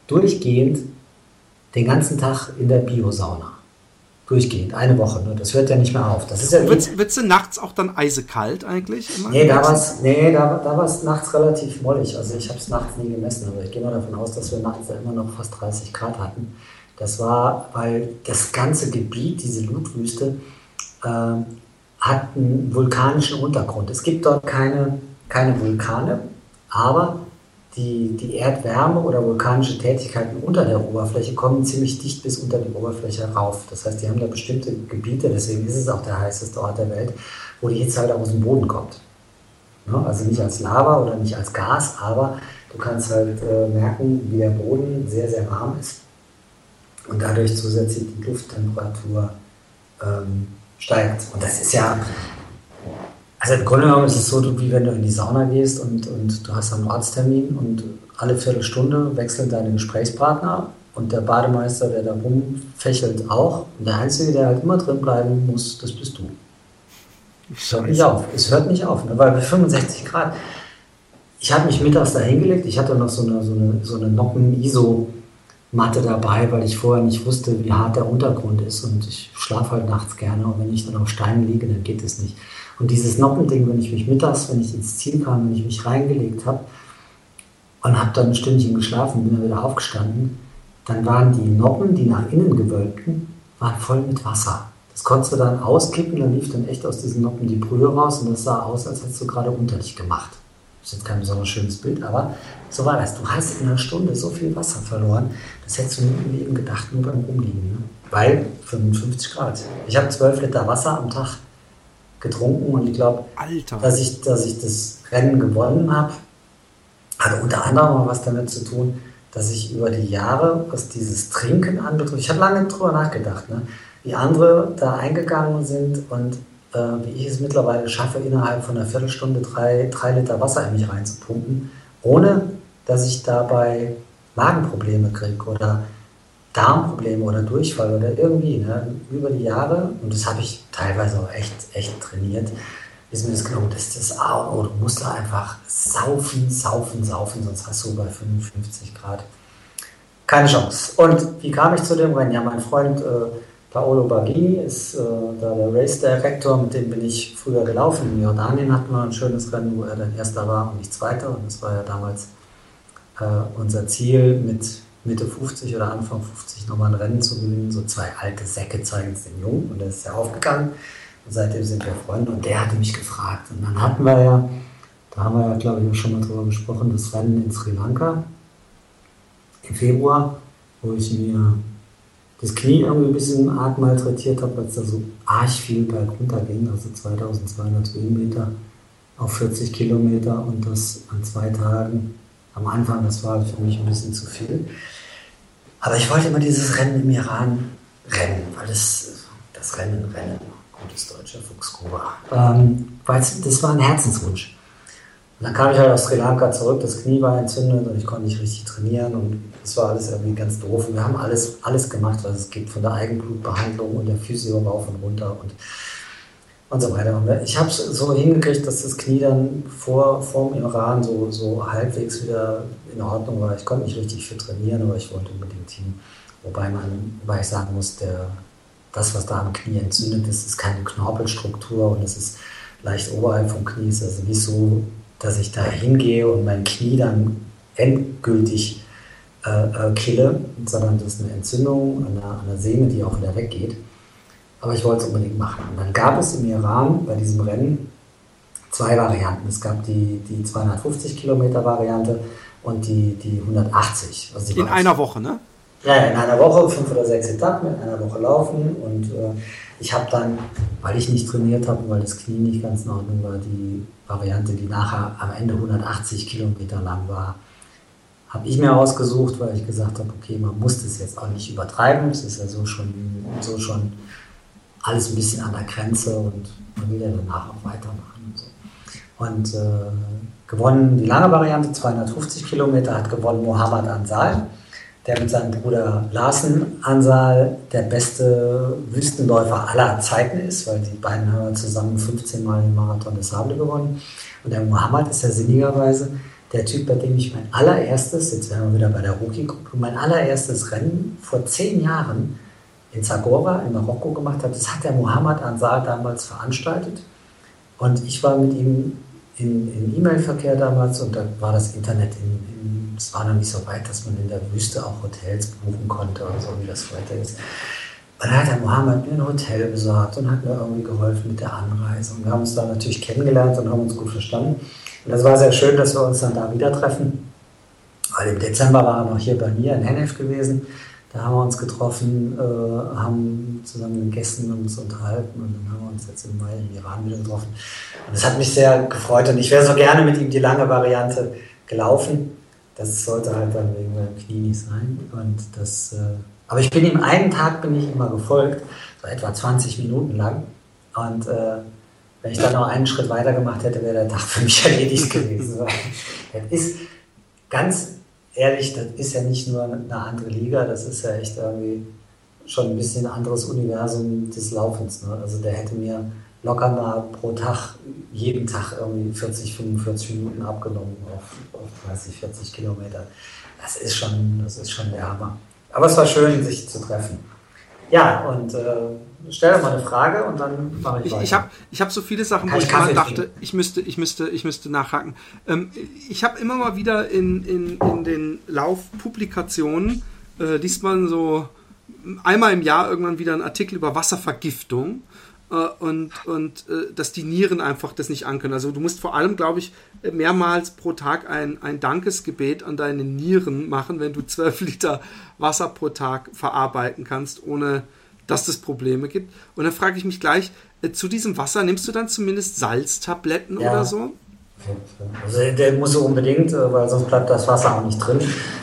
durchgehend den ganzen Tag in der Biosauna. Durchgehend, eine Woche. Ne? Das hört ja nicht mehr auf. Das ist ja wird es nachts auch dann eisekalt eigentlich? Immer nee, da war es nee, da, da nachts relativ mollig. Also ich habe es nachts nie gemessen, aber ich gehe mal davon aus, dass wir nachts da immer noch fast 30 Grad hatten. Das war, weil das ganze Gebiet, diese Lutwüste, äh, hat einen vulkanischen Untergrund. Es gibt dort keine, keine Vulkane, aber die, die Erdwärme oder vulkanische Tätigkeiten unter der Oberfläche kommen ziemlich dicht bis unter die Oberfläche rauf. Das heißt, die haben da bestimmte Gebiete, deswegen ist es auch der heißeste Ort der Welt, wo die Hitze halt aus dem Boden kommt. Ne? Also nicht als Lava oder nicht als Gas, aber du kannst halt äh, merken, wie der Boden sehr, sehr warm ist und dadurch zusätzlich die Lufttemperatur ähm, steigt. Und das ist ja, also im Grunde genommen ist es so, wie wenn du in die Sauna gehst und, und du hast einen Arzttermin und alle Viertelstunde wechseln deine Gesprächspartner und der Bademeister, der da rumfächelt, auch. Und der Einzige, der halt immer drin bleiben muss, das bist du. Es hört nicht auf. Es hört nicht auf, ne? weil bei 65 Grad. Ich habe mich mittags da hingelegt. Ich hatte noch so eine, so eine, so eine Noppen-ISO-Matte dabei, weil ich vorher nicht wusste, wie hart der Untergrund ist. Und ich schlafe halt nachts gerne. Und wenn ich dann auf Steinen liege, dann geht es nicht. Und dieses Noppending, wenn ich mich mittags, wenn ich ins Ziel kam, wenn ich mich reingelegt habe und habe dann ein Stündchen geschlafen, bin dann wieder aufgestanden, dann waren die Noppen, die nach innen gewölbten, waren voll mit Wasser. Das konntest du dann auskippen, dann lief dann echt aus diesen Noppen die Brühe raus und das sah aus, als hättest du gerade unter dich gemacht. Das ist jetzt kein besonders schönes Bild, aber so war das. Du hast in einer Stunde so viel Wasser verloren, das hättest du nie im Leben gedacht, nur beim Rumliegen. Ne? Weil 55 Grad. Ich habe 12 Liter Wasser am Tag getrunken und ich glaube, dass ich, dass ich das Rennen gewonnen habe, hatte unter anderem was damit zu tun, dass ich über die Jahre, was dieses Trinken anbetrifft, ich habe lange drüber nachgedacht, ne, wie andere da eingegangen sind und äh, wie ich es mittlerweile schaffe, innerhalb von einer Viertelstunde drei, drei Liter Wasser in mich reinzupumpen, ohne dass ich dabei Magenprobleme kriege oder Darmprobleme oder Durchfall oder irgendwie ne, über die Jahre, und das habe ich teilweise auch echt, echt trainiert, ist mir das genommen, dass das auch, oh, du musst da einfach saufen, saufen, saufen, sonst hast du bei 55 Grad keine Chance. Und wie kam ich zu dem Rennen? Ja, mein Freund äh, Paolo Baghini ist äh, da der Race Director, mit dem bin ich früher gelaufen. In Jordanien hatten wir ein schönes Rennen, wo er dann Erster war und ich Zweiter. Und das war ja damals äh, unser Ziel mit Mitte 50 oder Anfang 50 nochmal ein Rennen zu gewinnen. So zwei alte Säcke zeigen es den Jungen und der ist ja aufgegangen. Und seitdem sind wir Freunde und der hatte mich gefragt. Und dann hatten wir ja, da haben wir ja, glaube ich, schon mal drüber gesprochen, das Rennen in Sri Lanka im Februar, wo ich mir das Knie irgendwie ein bisschen arg malträtiert habe, weil es da so arg viel berg runter ging, also 2200 Höhenmeter auf 40 Kilometer und das an zwei Tagen. Am Anfang, das war für mich ein bisschen zu viel. Aber ich wollte immer dieses Rennen im Iran rennen, weil das, das Rennen, Rennen, gutes deutscher Fuchsgruber, ähm, weil das war ein Herzenswunsch. Und dann kam ich halt aus Sri Lanka zurück, das Knie war entzündet und ich konnte nicht richtig trainieren und das war alles irgendwie ganz doof. Und wir haben alles, alles gemacht, was es gibt, von der Eigenblutbehandlung und der Physio rauf und runter und, und so weiter. Und ich habe es so hingekriegt, dass das Knie dann vor, vor dem Iran so, so halbwegs wieder in Ordnung war. Ich konnte nicht richtig fit trainieren, aber ich wollte unbedingt hin. Wobei, man, wobei ich sagen muss, der, das, was da am Knie entzündet ist, ist keine Knorpelstruktur und es ist leicht oberhalb vom Knie. Es ist also nicht so, dass ich da hingehe und mein Knie dann endgültig äh, äh, kille, sondern das ist eine Entzündung an der, an der Sehne, die auch wieder weggeht. Aber ich wollte es unbedingt machen. Und dann gab es im Iran bei diesem Rennen zwei Varianten. Es gab die, die 250 Kilometer Variante und die, die 180. Also in einer Woche, ne? Ja, in einer Woche, fünf oder sechs Etappen, in einer Woche laufen. Und äh, ich habe dann, weil ich nicht trainiert habe, weil das Knie nicht ganz in Ordnung war, die Variante, die nachher am Ende 180 Kilometer lang war, habe ich mir ausgesucht, weil ich gesagt habe, okay, man muss das jetzt auch nicht übertreiben. Es ist ja so schon, so schon alles ein bisschen an der Grenze und man will ja danach auch weitermachen. Und, so. und äh, gewonnen die lange Variante, 250 Kilometer, hat gewonnen Mohammed Ansal der mit seinem Bruder Larsen Ansal der beste Wüstenläufer aller Zeiten ist, weil die beiden haben zusammen 15 Mal den Marathon des Sable gewonnen. Und der Mohammed ist ja sinnigerweise der Typ, bei dem ich mein allererstes, jetzt wären wir wieder bei der Rookie-Gruppe, mein allererstes Rennen vor zehn Jahren in Zagora in Marokko gemacht habe. Das hat der Mohammed Ansal damals veranstaltet. Und ich war mit ihm in E-Mail-Verkehr damals und da war das Internet in, es war noch nicht so weit, dass man in der Wüste auch Hotels buchen konnte und so, wie das heute ist. Und dann hat der Mohammed mir ein Hotel besorgt und hat mir irgendwie geholfen mit der Anreise. Und wir haben uns da natürlich kennengelernt und haben uns gut verstanden. Und das war sehr schön, dass wir uns dann da wieder treffen. Weil im Dezember war er noch hier bei mir in Hennef gewesen. Da haben wir uns getroffen, äh, haben zusammen mit Gästen uns unterhalten und dann haben wir uns jetzt im Mai im Iran wieder getroffen. Und es hat mich sehr gefreut und ich wäre so gerne mit ihm die lange Variante gelaufen. Das sollte halt dann wegen meinem Knie nicht sein. Und das, äh, aber ich bin ihm einen Tag bin ich immer gefolgt, so etwa 20 Minuten lang. Und äh, wenn ich dann noch einen Schritt weiter gemacht hätte, wäre der Tag für mich erledigt gewesen. das ist ganz ehrlich, das ist ja nicht nur eine andere Liga, das ist ja echt irgendwie schon ein bisschen ein anderes Universum des Laufens. Ne? Also der hätte mir locker mal pro Tag, jeden Tag irgendwie 40, 45 Minuten abgenommen auf, auf 30, 40 Kilometer. Das ist schon, das ist schon der Hammer. Aber es war schön, sich zu treffen. Ja, und äh, stell doch mal eine Frage und dann mache ich, ich weiter. Ich habe ich hab so viele Sachen, Kann wo ich mal dachte, ich müsste, ich müsste, ich müsste nachhaken. Ähm, ich habe immer mal wieder in, in, in den Laufpublikationen, äh, liest man so einmal im Jahr irgendwann wieder einen Artikel über Wasservergiftung und, und äh, dass die Nieren einfach das nicht ankönnen. Also du musst vor allem, glaube ich, mehrmals pro Tag ein, ein Dankesgebet an deine Nieren machen, wenn du 12 Liter Wasser pro Tag verarbeiten kannst, ohne dass es Probleme gibt. Und dann frage ich mich gleich, äh, zu diesem Wasser nimmst du dann zumindest Salztabletten Ja. oder so? Also der muss unbedingt, äh, weil sonst bleibt das Wasser auch nicht drin.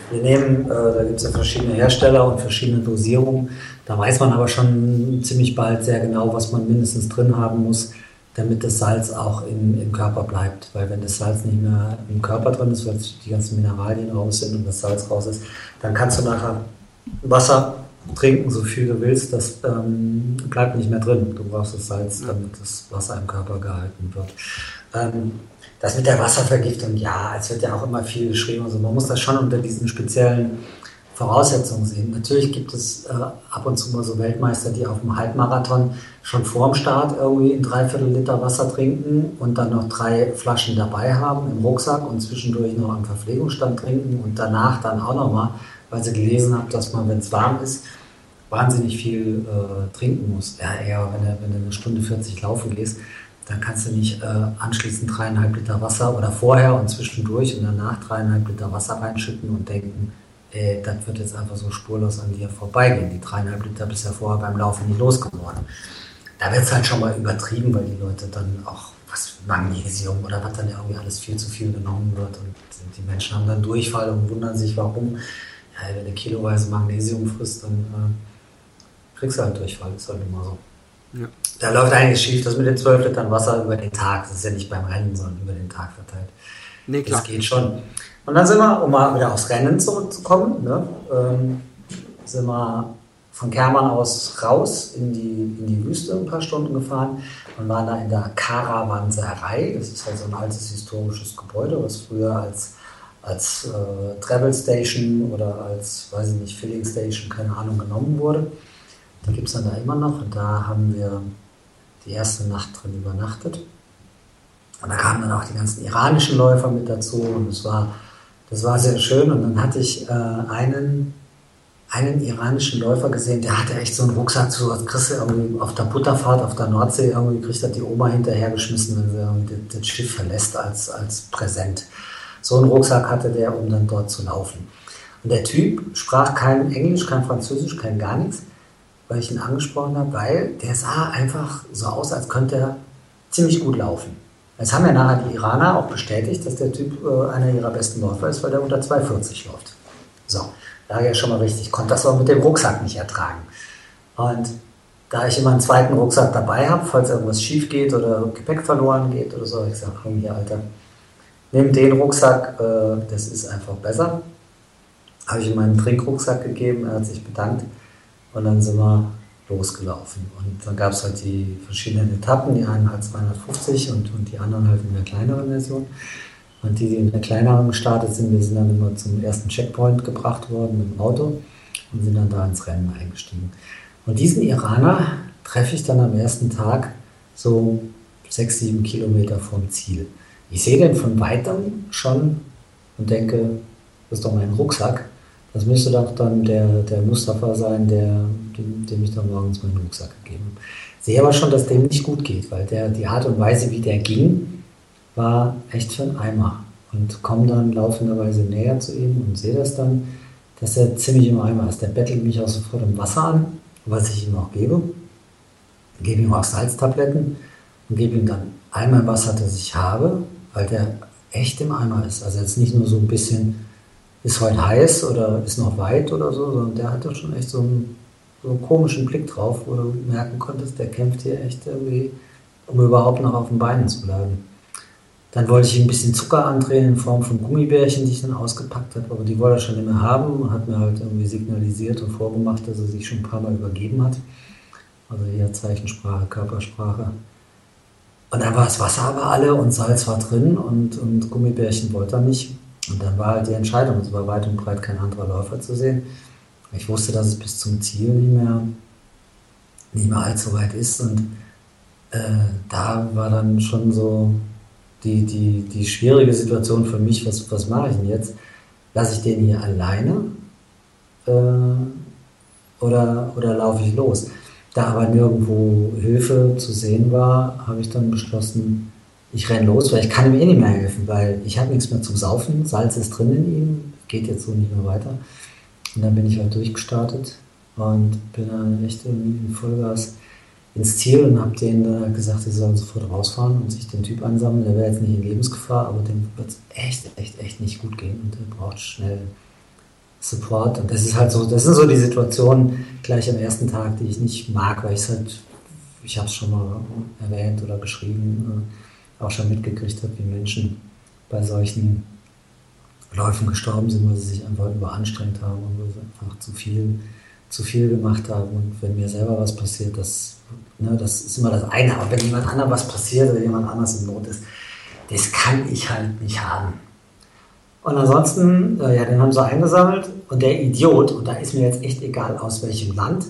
Wir nehmen, äh, da gibt es ja verschiedene Hersteller und verschiedene Dosierungen. Da weiß man aber schon ziemlich bald sehr genau, was man mindestens drin haben muss, damit das Salz auch im, im Körper bleibt. Weil wenn das Salz nicht mehr im Körper drin ist, weil die ganzen Mineralien raus sind und das Salz raus ist, dann kannst du nachher Wasser trinken, so viel du willst, das ähm, bleibt nicht mehr drin. Du brauchst das Salz, damit das Wasser im Körper gehalten wird. Ähm, das mit der Wasservergiftung, ja, es wird ja auch immer viel geschrieben. Also man muss das schon unter diesen speziellen Voraussetzungen sehen. Natürlich gibt es äh, ab und zu mal so Weltmeister, die auf dem Halbmarathon schon vorm Start irgendwie ein Dreiviertel Liter Wasser trinken und dann noch drei Flaschen dabei haben im Rucksack und zwischendurch noch am Verpflegungsstand trinken und danach dann auch nochmal, weil sie gelesen haben, dass man, wenn es warm ist, wahnsinnig viel äh, trinken muss. Ja, eher, wenn du, wenn du eine Stunde 40 laufen gehst, dann kannst du nicht äh, anschließend dreieinhalb Liter Wasser oder vorher und zwischendurch und danach dreieinhalb Liter Wasser reinschütten und denken, äh, das wird jetzt einfach so spurlos an dir vorbeigehen. Die dreieinhalb Liter bist ja vorher beim Laufen nicht losgeworden. Da wird es halt schon mal übertrieben, weil die Leute dann auch was Magnesium oder was dann ja irgendwie alles viel zu viel genommen wird und die Menschen haben dann Durchfall und wundern sich, warum. Ja, wenn du kiloweise Magnesium frisst, dann äh, kriegst du halt Durchfall, ist halt immer so. Ja. Da läuft einiges schief. Das mit den 12 Litern Wasser über den Tag, das ist ja nicht beim Rennen, sondern über den Tag verteilt. Nee, klar. Das geht schon. Und dann sind wir, um mal wieder aufs Rennen zurückzukommen, ne, ähm, sind wir von Kerman aus raus in die, in die Wüste ein paar Stunden gefahren und waren da in der Karawanserei. Das ist halt so ein altes historisches Gebäude, was früher als, als äh, Travel Station oder als, weiß ich nicht, Filling Station, keine Ahnung, genommen wurde. Die gibt es dann da immer noch und da haben wir die erste Nacht drin übernachtet. Und da kamen dann auch die ganzen iranischen Läufer mit dazu und es war, das war sehr schön. Und dann hatte ich äh, einen, einen iranischen Läufer gesehen, der hatte echt so einen Rucksack zu, als kriegst du irgendwie auf der Butterfahrt auf der Nordsee, irgendwie kriegt das die Oma hinterhergeschmissen, wenn sie das, das Schiff verlässt als, als Präsent. So einen Rucksack hatte der, um dann dort zu laufen. Und der Typ sprach kein Englisch, kein Französisch, kein gar nichts, weil ich ihn angesprochen habe, weil der sah einfach so aus, als könnte er ziemlich gut laufen. Jetzt haben ja nachher die Iraner auch bestätigt, dass der Typ äh, einer ihrer besten Läufer ist, weil der unter 2,40 läuft. So, da ja schon mal richtig, konnte das auch mit dem Rucksack nicht ertragen. Und da ich immer einen zweiten Rucksack dabei habe, falls irgendwas schief geht oder Gepäck verloren geht oder so, ich gesagt, komm hier, Alter, nimm den Rucksack, äh, das ist einfach besser. Habe ich ihm meinen Trinkrucksack gegeben, er hat sich bedankt und dann sind wir losgelaufen. Und dann gab es halt die verschiedenen Etappen, die einen halt 250 und, und die anderen halt in der kleineren Version. Und die, die in der kleineren gestartet sind, wir sind dann immer zum ersten Checkpoint gebracht worden mit dem Auto und sind dann da ins Rennen eingestiegen. Und diesen Iraner treffe ich dann am ersten Tag so sechs, sieben Kilometer vom Ziel. Ich sehe den von weitem schon und denke, das ist doch mein Rucksack. Das müsste doch dann der, der Mustafa sein, der, dem, dem ich dann morgens meinen Rucksack gegeben habe. Sehe aber schon, dass dem nicht gut geht, weil der, die Art und Weise, wie der ging, war echt für einen Eimer. und komme dann laufenderweise näher zu ihm und sehe das dann, dass er ziemlich im Eimer ist. Der bettelt mich auch sofort im Wasser an, was ich ihm auch gebe. Gebe ihm auch Salztabletten und gebe ihm dann einmal Wasser, das ich habe, weil der echt im Eimer ist. Also jetzt nicht nur so ein bisschen, ist heute heiß oder ist noch weit oder so, sondern der hatte schon echt so einen, so einen komischen Blick drauf, wo du merken konntest, der kämpft hier echt irgendwie, um überhaupt noch auf den Beinen zu bleiben. Dann wollte ich ihm ein bisschen Zucker andrehen in Form von Gummibärchen, die ich dann ausgepackt habe, aber die wollte er schon mehr haben und hat mir halt irgendwie signalisiert und vorgemacht, dass er sich schon ein paar Mal übergeben hat. Also hier Zeichensprache, Körpersprache. Und dann war das Wasser aber alle und Salz war drin und, und Gummibärchen wollte er nicht. Und dann war halt die Entscheidung, es war weit und breit kein anderer Läufer zu sehen. Ich wusste, dass es bis zum Ziel nicht mehr, nicht mehr allzu weit ist. Und äh, da war dann schon so die, die, die schwierige Situation für mich, was, was mache ich denn jetzt? Lasse ich den hier alleine äh, oder, oder laufe ich los? Da aber nirgendwo Hilfe zu sehen war, habe ich dann beschlossen, ich renne los, weil ich kann ihm eh nicht mehr helfen, weil ich habe nichts mehr zum Saufen, Salz ist drin in ihm, geht jetzt so nicht mehr weiter. Und dann bin ich halt durchgestartet und bin dann echt in Vollgas ins Ziel und habe denen dann halt gesagt, sie sollen sofort rausfahren und sich den Typ ansammeln. Der wäre jetzt nicht in Lebensgefahr, aber dem wird es echt, echt, echt nicht gut gehen und der braucht schnell Support. Und das ist halt so, das sind so die Situationen gleich am ersten Tag, die ich nicht mag, weil ich es halt, ich habe es schon mal erwähnt oder geschrieben, äh, auch schon mitgekriegt habe, wie Menschen bei solchen Läufen gestorben sind, weil sie sich einfach überanstrengt haben und einfach zu viel, zu viel gemacht haben. Und wenn mir selber was passiert, das, ne, das ist immer das eine. Aber wenn jemand anderem was passiert oder jemand anders in Not ist, das kann ich halt nicht haben. Und ansonsten, äh, ja, den haben sie eingesammelt und der Idiot, und da ist mir jetzt echt egal, aus welchem Land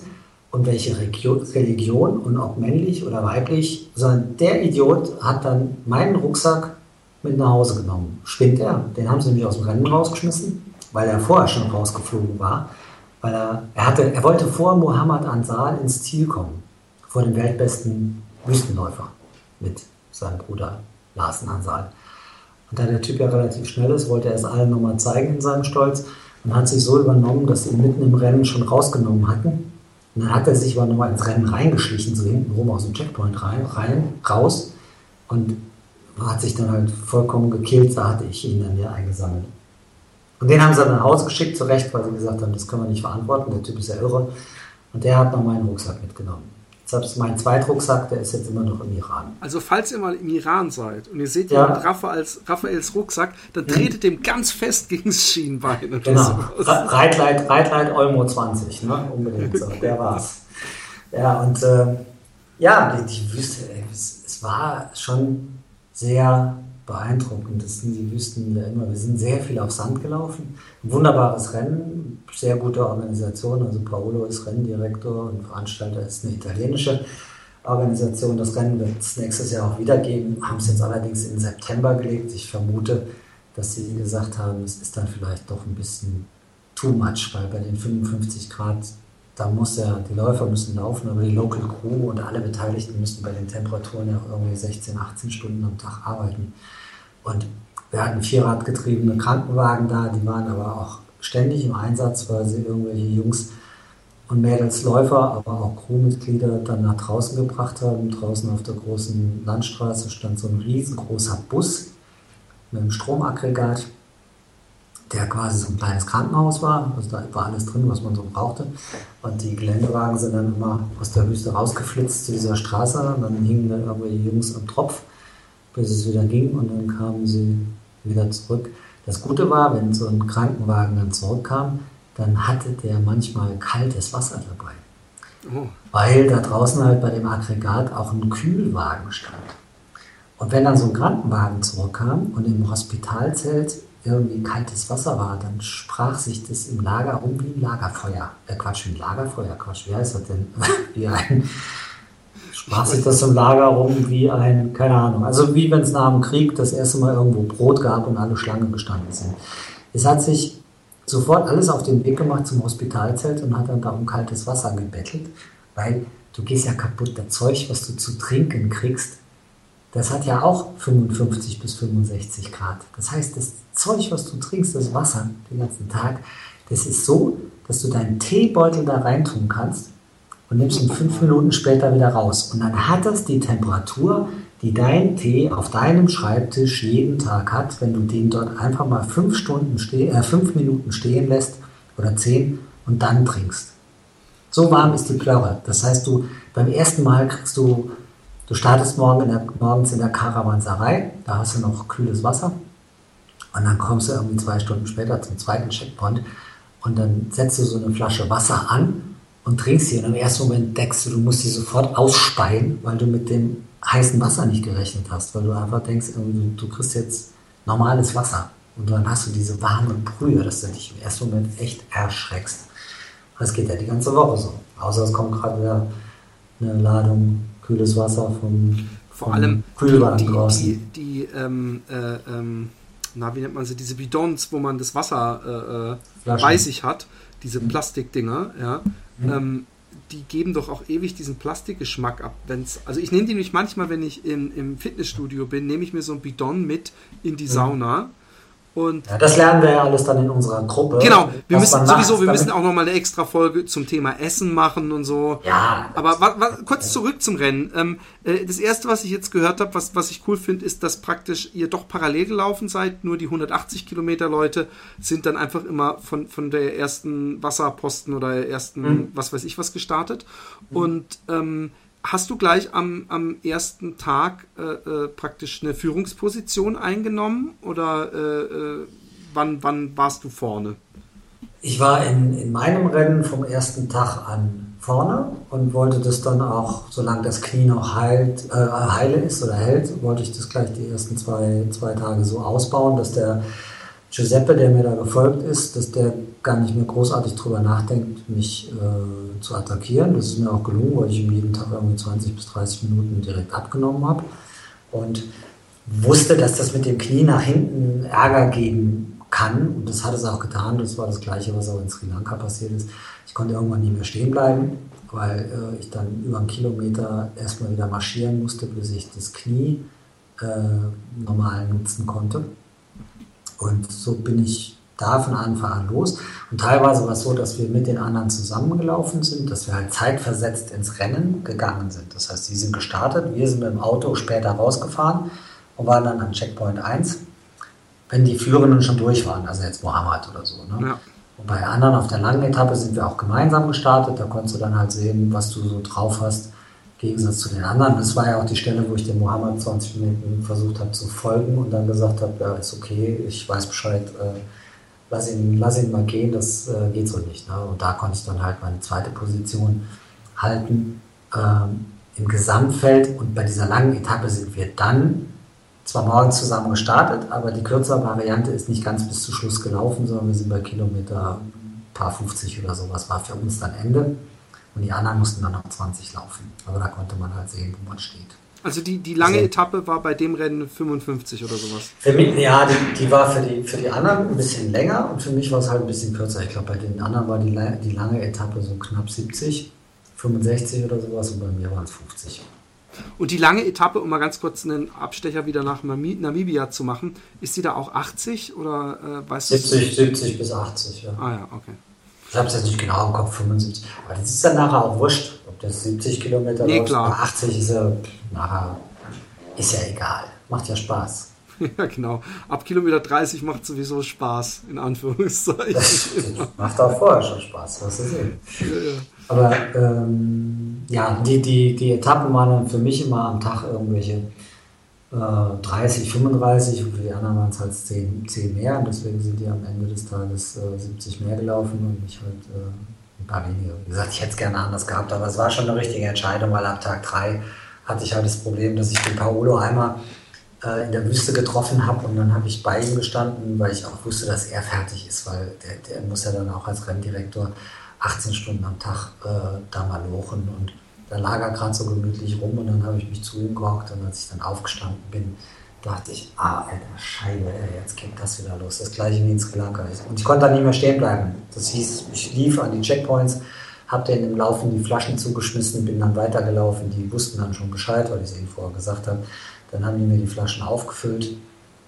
und welche Religion und ob männlich oder weiblich, sondern der Idiot hat dann meinen Rucksack mit nach Hause genommen. Spinnt er? Den haben sie nämlich aus dem Rennen rausgeschmissen, weil er vorher schon rausgeflogen war. Weil er, er, hatte, er wollte vor Mohammed Ansal ins Ziel kommen, vor dem weltbesten Wüstenläufer mit seinem Bruder Larsen Ansal. Und da der Typ ja relativ schnell ist, wollte er es allen nochmal zeigen in seinem Stolz und hat sich so übernommen, dass sie ihn mitten im Rennen schon rausgenommen hatten. Und dann hat er sich aber nochmal ins Rennen reingeschlichen, so hinten rum aus dem Checkpoint rein, rein, raus und hat sich dann halt vollkommen gekillt, da hatte ich ihn dann hier eingesammelt. Und den haben sie dann nach Hause geschickt, zurecht, weil sie gesagt haben, das können wir nicht verantworten, der Typ ist ja irre. Und der hat noch meinen Rucksack mitgenommen. Selbst mein Zweitrucksack, der ist jetzt immer noch im Iran. Also falls ihr mal im Iran seid und ihr seht ja. jemand Raphaels, Raphaels Rucksack, dann tretet dem ganz fest gegen das Schienbein. genau. Reitleit, Reitleit Olmo 20, ne? unbedingt so. Der war's. Ja, und äh, ja, die, die Wüste, ey, es, es war schon sehr beeindruckend. Das sind die Wüsten ja immer. Wir sind sehr viel auf Sand gelaufen. Ein wunderbares Rennen, sehr gute Organisation. Also Paolo ist Renndirektor und Veranstalter ist eine italienische Organisation. Das Rennen wird es nächstes Jahr auch wieder geben. Haben es jetzt allerdings in September gelegt. Ich vermute, dass sie gesagt haben, es ist dann vielleicht doch ein bisschen too much, weil bei den 55 Grad da muss ja, die Läufer müssen laufen, aber die Local Crew und alle Beteiligten müssen bei den Temperaturen ja irgendwie 16, 18 Stunden am Tag arbeiten. Und wir hatten vierradgetriebene Krankenwagen da, die waren aber auch ständig im Einsatz, weil sie irgendwelche Jungs und Mädels Läufer, aber auch Crewmitglieder dann nach draußen gebracht haben. Draußen auf der großen Landstraße stand so ein riesengroßer Bus mit einem Stromaggregat der quasi so ein kleines Krankenhaus war. Also da war alles drin, was man so brauchte. Und die Geländewagen sind dann immer aus der Wüste rausgeflitzt zu dieser Straße. Und dann hingen dann irgendwelche Jungs am Tropf, bis es wieder ging. Und dann kamen sie wieder zurück. Das Gute war, wenn so ein Krankenwagen dann zurückkam, dann hatte der manchmal kaltes Wasser dabei. Oh. Weil da draußen halt bei dem Aggregat auch ein Kühlwagen stand. Und wenn dann so ein Krankenwagen zurückkam und im Hospitalzelt irgendwie kaltes Wasser war, dann sprach sich das im Lager um wie ein Lagerfeuer. Äh, Quatsch, wie ein Lagerfeuer, Quatsch, wie heißt das denn? wie ein, sprach sich das im Lager rum wie ein, keine Ahnung, also wie wenn es nach dem Krieg das erste Mal irgendwo Brot gab und alle Schlange gestanden sind. Es hat sich sofort alles auf den Weg gemacht zum Hospitalzelt und hat dann da um kaltes Wasser gebettelt, weil du gehst ja kaputt. Das Zeug, was du zu trinken kriegst, das hat ja auch 55 bis 65 Grad. Das heißt, das Zeug, was du trinkst, das Wasser den ganzen Tag, das ist so, dass du deinen Teebeutel da reintun kannst und nimmst ihn fünf Minuten später wieder raus. Und dann hat das die Temperatur, die dein Tee auf deinem Schreibtisch jeden Tag hat, wenn du den dort einfach mal fünf, Stunden äh, fünf Minuten stehen lässt oder zehn und dann trinkst. So warm ist die Plörre. Das heißt, du beim ersten Mal kriegst du, du startest morgen in der, morgens in der Karawanserei, da hast du noch kühles Wasser und dann kommst du irgendwie zwei Stunden später zum zweiten Checkpoint und dann setzt du so eine Flasche Wasser an und trinkst sie. Und im ersten Moment denkst du, du musst sie sofort ausspeien, weil du mit dem heißen Wasser nicht gerechnet hast, weil du einfach denkst, du, du kriegst jetzt normales Wasser. Und dann hast du diese warme Brühe, dass du dich im ersten Moment echt erschreckst. Das geht ja die ganze Woche so. Außer es kommt gerade wieder eine Ladung kühles Wasser vom, Vor vom allem Kühlwagen die, draußen. Die, die ähm, äh, ähm, na, wie nennt man sie, diese Bidons, wo man das Wasser äh, äh bei sich hat, diese mhm. Plastikdinger, ja, mhm. ähm, die geben doch auch ewig diesen Plastikgeschmack ab. Wenn's, also ich nehme die nämlich manchmal, wenn ich in, im Fitnessstudio bin, nehme ich mir so ein Bidon mit in die mhm. Und ja, das lernen wir ja alles dann in unserer Gruppe. Genau, wir müssen sowieso, wir müssen auch nochmal eine extra Folge zum Thema Essen machen und so. Ja. Aber wa, wa, kurz zurück zum Rennen. Ähm, äh, das erste, was ich jetzt gehört habe, was, was ich cool finde, ist, dass praktisch ihr doch parallel gelaufen seid. Nur die 180 Kilometer Leute sind dann einfach immer von, von der ersten Wasserposten oder ersten, mhm. was weiß ich was gestartet. Mhm. Und ähm, hast du gleich am, am ersten Tag äh, äh, praktisch eine Führungsposition eingenommen oder äh, äh, wann, wann warst du vorne? Ich war in, in meinem Rennen vom ersten Tag an vorne und wollte das dann auch, solange das Knie noch heilt, äh, heile ist oder hält, wollte ich das gleich die ersten zwei, zwei Tage so ausbauen, dass der Giuseppe, der mir da gefolgt ist, dass der gar nicht mehr großartig drüber nachdenkt, mich äh, zu attackieren. Das ist mir auch gelungen, weil ich ihm jeden Tag irgendwie 20 bis 30 Minuten direkt abgenommen habe. Und wusste, dass das mit dem Knie nach hinten Ärger geben kann. Und das hat es auch getan. Das war das Gleiche, was auch in Sri Lanka passiert ist. Ich konnte irgendwann nicht mehr stehen bleiben, weil äh, ich dann über einen Kilometer erstmal wieder marschieren musste, bis ich das Knie äh, normal nutzen konnte. Und so bin ich da von Anfang an los. Und teilweise war es so, dass wir mit den anderen zusammengelaufen sind, dass wir halt zeitversetzt ins Rennen gegangen sind. Das heißt, sie sind gestartet, wir sind mit dem Auto später rausgefahren und waren dann am Checkpoint 1, wenn die Führenden schon durch waren, also jetzt Mohammed oder so. Ne? Ja. Und bei anderen auf der langen Etappe sind wir auch gemeinsam gestartet, da konntest du dann halt sehen, was du so drauf hast Gegensatz zu den anderen. Das war ja auch die Stelle, wo ich dem Mohammed 20 Minuten versucht habe zu folgen und dann gesagt habe, ja, ist okay, ich weiß Bescheid, äh, lass, ihn, lass ihn mal gehen, das äh, geht so nicht. Ne? Und da konnte ich dann halt meine zweite Position halten ähm, im Gesamtfeld und bei dieser langen Etappe sind wir dann zwar morgens zusammen gestartet, aber die kürzere Variante ist nicht ganz bis zum Schluss gelaufen, sondern wir sind bei Kilometer paar 50 oder sowas, war für uns dann Ende. Und die anderen mussten dann noch 20 laufen. Aber da konnte man halt sehen, wo man steht. Also die, die lange also, Etappe war bei dem Rennen 55 oder sowas? Für mich, ja, die, die war für die, für die anderen ein bisschen länger und für mich war es halt ein bisschen kürzer. Ich glaube, bei den anderen war die, die lange Etappe so knapp 70, 65 oder sowas und bei mir waren es 50. Und die lange Etappe, um mal ganz kurz einen Abstecher wieder nach Namibia zu machen, ist die da auch 80 oder äh, weißt 70, du? 70 bis 80, ja. Ah ja, okay. Ich habe es jetzt nicht genau im Kopf, 75. Aber das ist dann nachher auch wurscht, ob das 70 Kilometer nee, klar. 80 ist ja nachher, ist ja egal. Macht ja Spaß. Ja, genau. Ab Kilometer 30 macht sowieso Spaß, in Anführungszeichen. Das macht auch vorher schon Spaß, was sehen. Ja, ja. Aber ähm, ja, die, die, die Etappen waren dann für mich immer am Tag irgendwelche 30, äh, 35 und für die anderen waren es halt 10, 10 mehr und deswegen sind die am Ende des Tages äh, 70 mehr gelaufen und ich halt äh, ein paar weniger. Wie gesagt, ich hätte es gerne anders gehabt, aber es war schon eine richtige Entscheidung, weil ab Tag 3 hatte ich halt das Problem, dass ich den Paolo einmal äh, in der Wüste getroffen habe und dann habe ich bei ihm gestanden, weil ich auch wusste, dass er fertig ist, weil der, der muss ja dann auch als Renndirektor 18 Stunden am Tag äh, da mal lochen und da lag er gerade so gemütlich rum und dann habe ich mich zu ihm gehockt und als ich dann aufgestanden bin, dachte ich, ah, alter Scheibe, ey, jetzt geht das wieder los. Das gleiche wie in Sri Lanka. Und ich konnte da nicht mehr stehen bleiben. Das hieß, ich lief an die Checkpoints, habe denen im Laufen die Flaschen zugeschmissen, bin dann weitergelaufen. Die wussten dann schon Bescheid, weil ich es ihnen vorher gesagt habe. Dann haben die mir die Flaschen aufgefüllt.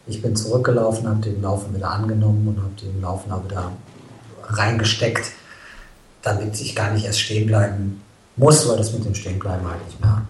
Ich bin zurückgelaufen, habe den Laufen wieder angenommen und habe den Laufen auch wieder reingesteckt, damit ich gar nicht erst stehen bleiben muss, weil das mit dem Stehenbleiben halt nicht mehr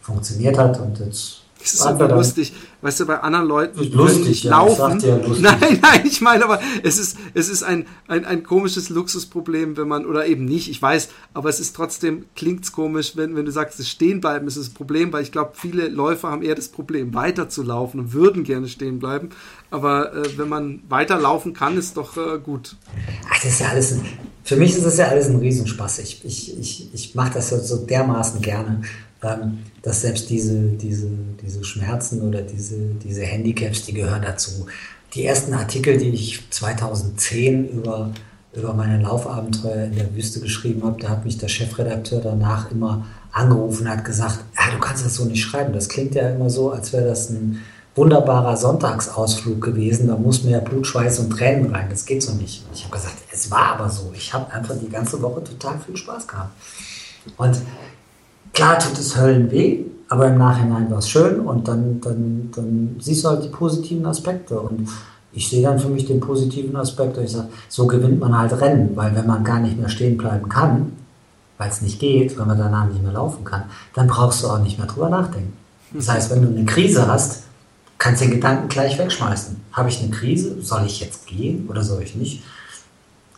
funktioniert hat. Und jetzt das ist so lustig. Weißt du, bei anderen Leuten lustig, ja, laufen. Ja. Nein, nein, ich meine aber, es ist, es ist ein, ein, ein komisches Luxusproblem, wenn man, oder eben nicht, ich weiß, aber es ist trotzdem, klingt's komisch, wenn, wenn du sagst, es stehen bleiben ist das Problem, weil ich glaube, viele Läufer haben eher das Problem, weiterzulaufen und würden gerne stehen bleiben. Aber äh, wenn man weiterlaufen kann, ist doch äh, gut. Ach, das ist ja alles, ein, für mich ist das ja alles ein Riesenspaß. Ich, ich, ich, ich mache das so dermaßen gerne dass selbst diese, diese, diese Schmerzen oder diese, diese Handicaps, die gehören dazu. Die ersten Artikel, die ich 2010 über, über meine Laufabenteuer in der Wüste geschrieben habe, da hat mich der Chefredakteur danach immer angerufen und hat gesagt, ja, du kannst das so nicht schreiben. Das klingt ja immer so, als wäre das ein wunderbarer Sonntagsausflug gewesen. Da muss mehr Blut, Schweiß und Tränen rein. Das geht so nicht. Ich habe gesagt, es war aber so. Ich habe einfach die ganze Woche total viel Spaß gehabt. Und Klar tut es Höllen weh, aber im Nachhinein war es schön und dann, dann, dann siehst du halt die positiven Aspekte. Und ich sehe dann für mich den positiven Aspekt, ich sage, so gewinnt man halt Rennen, weil wenn man gar nicht mehr stehen bleiben kann, weil es nicht geht, wenn man danach nicht mehr laufen kann, dann brauchst du auch nicht mehr drüber nachdenken. Das heißt, wenn du eine Krise hast, kannst du den Gedanken gleich wegschmeißen. Habe ich eine Krise? Soll ich jetzt gehen oder soll ich nicht?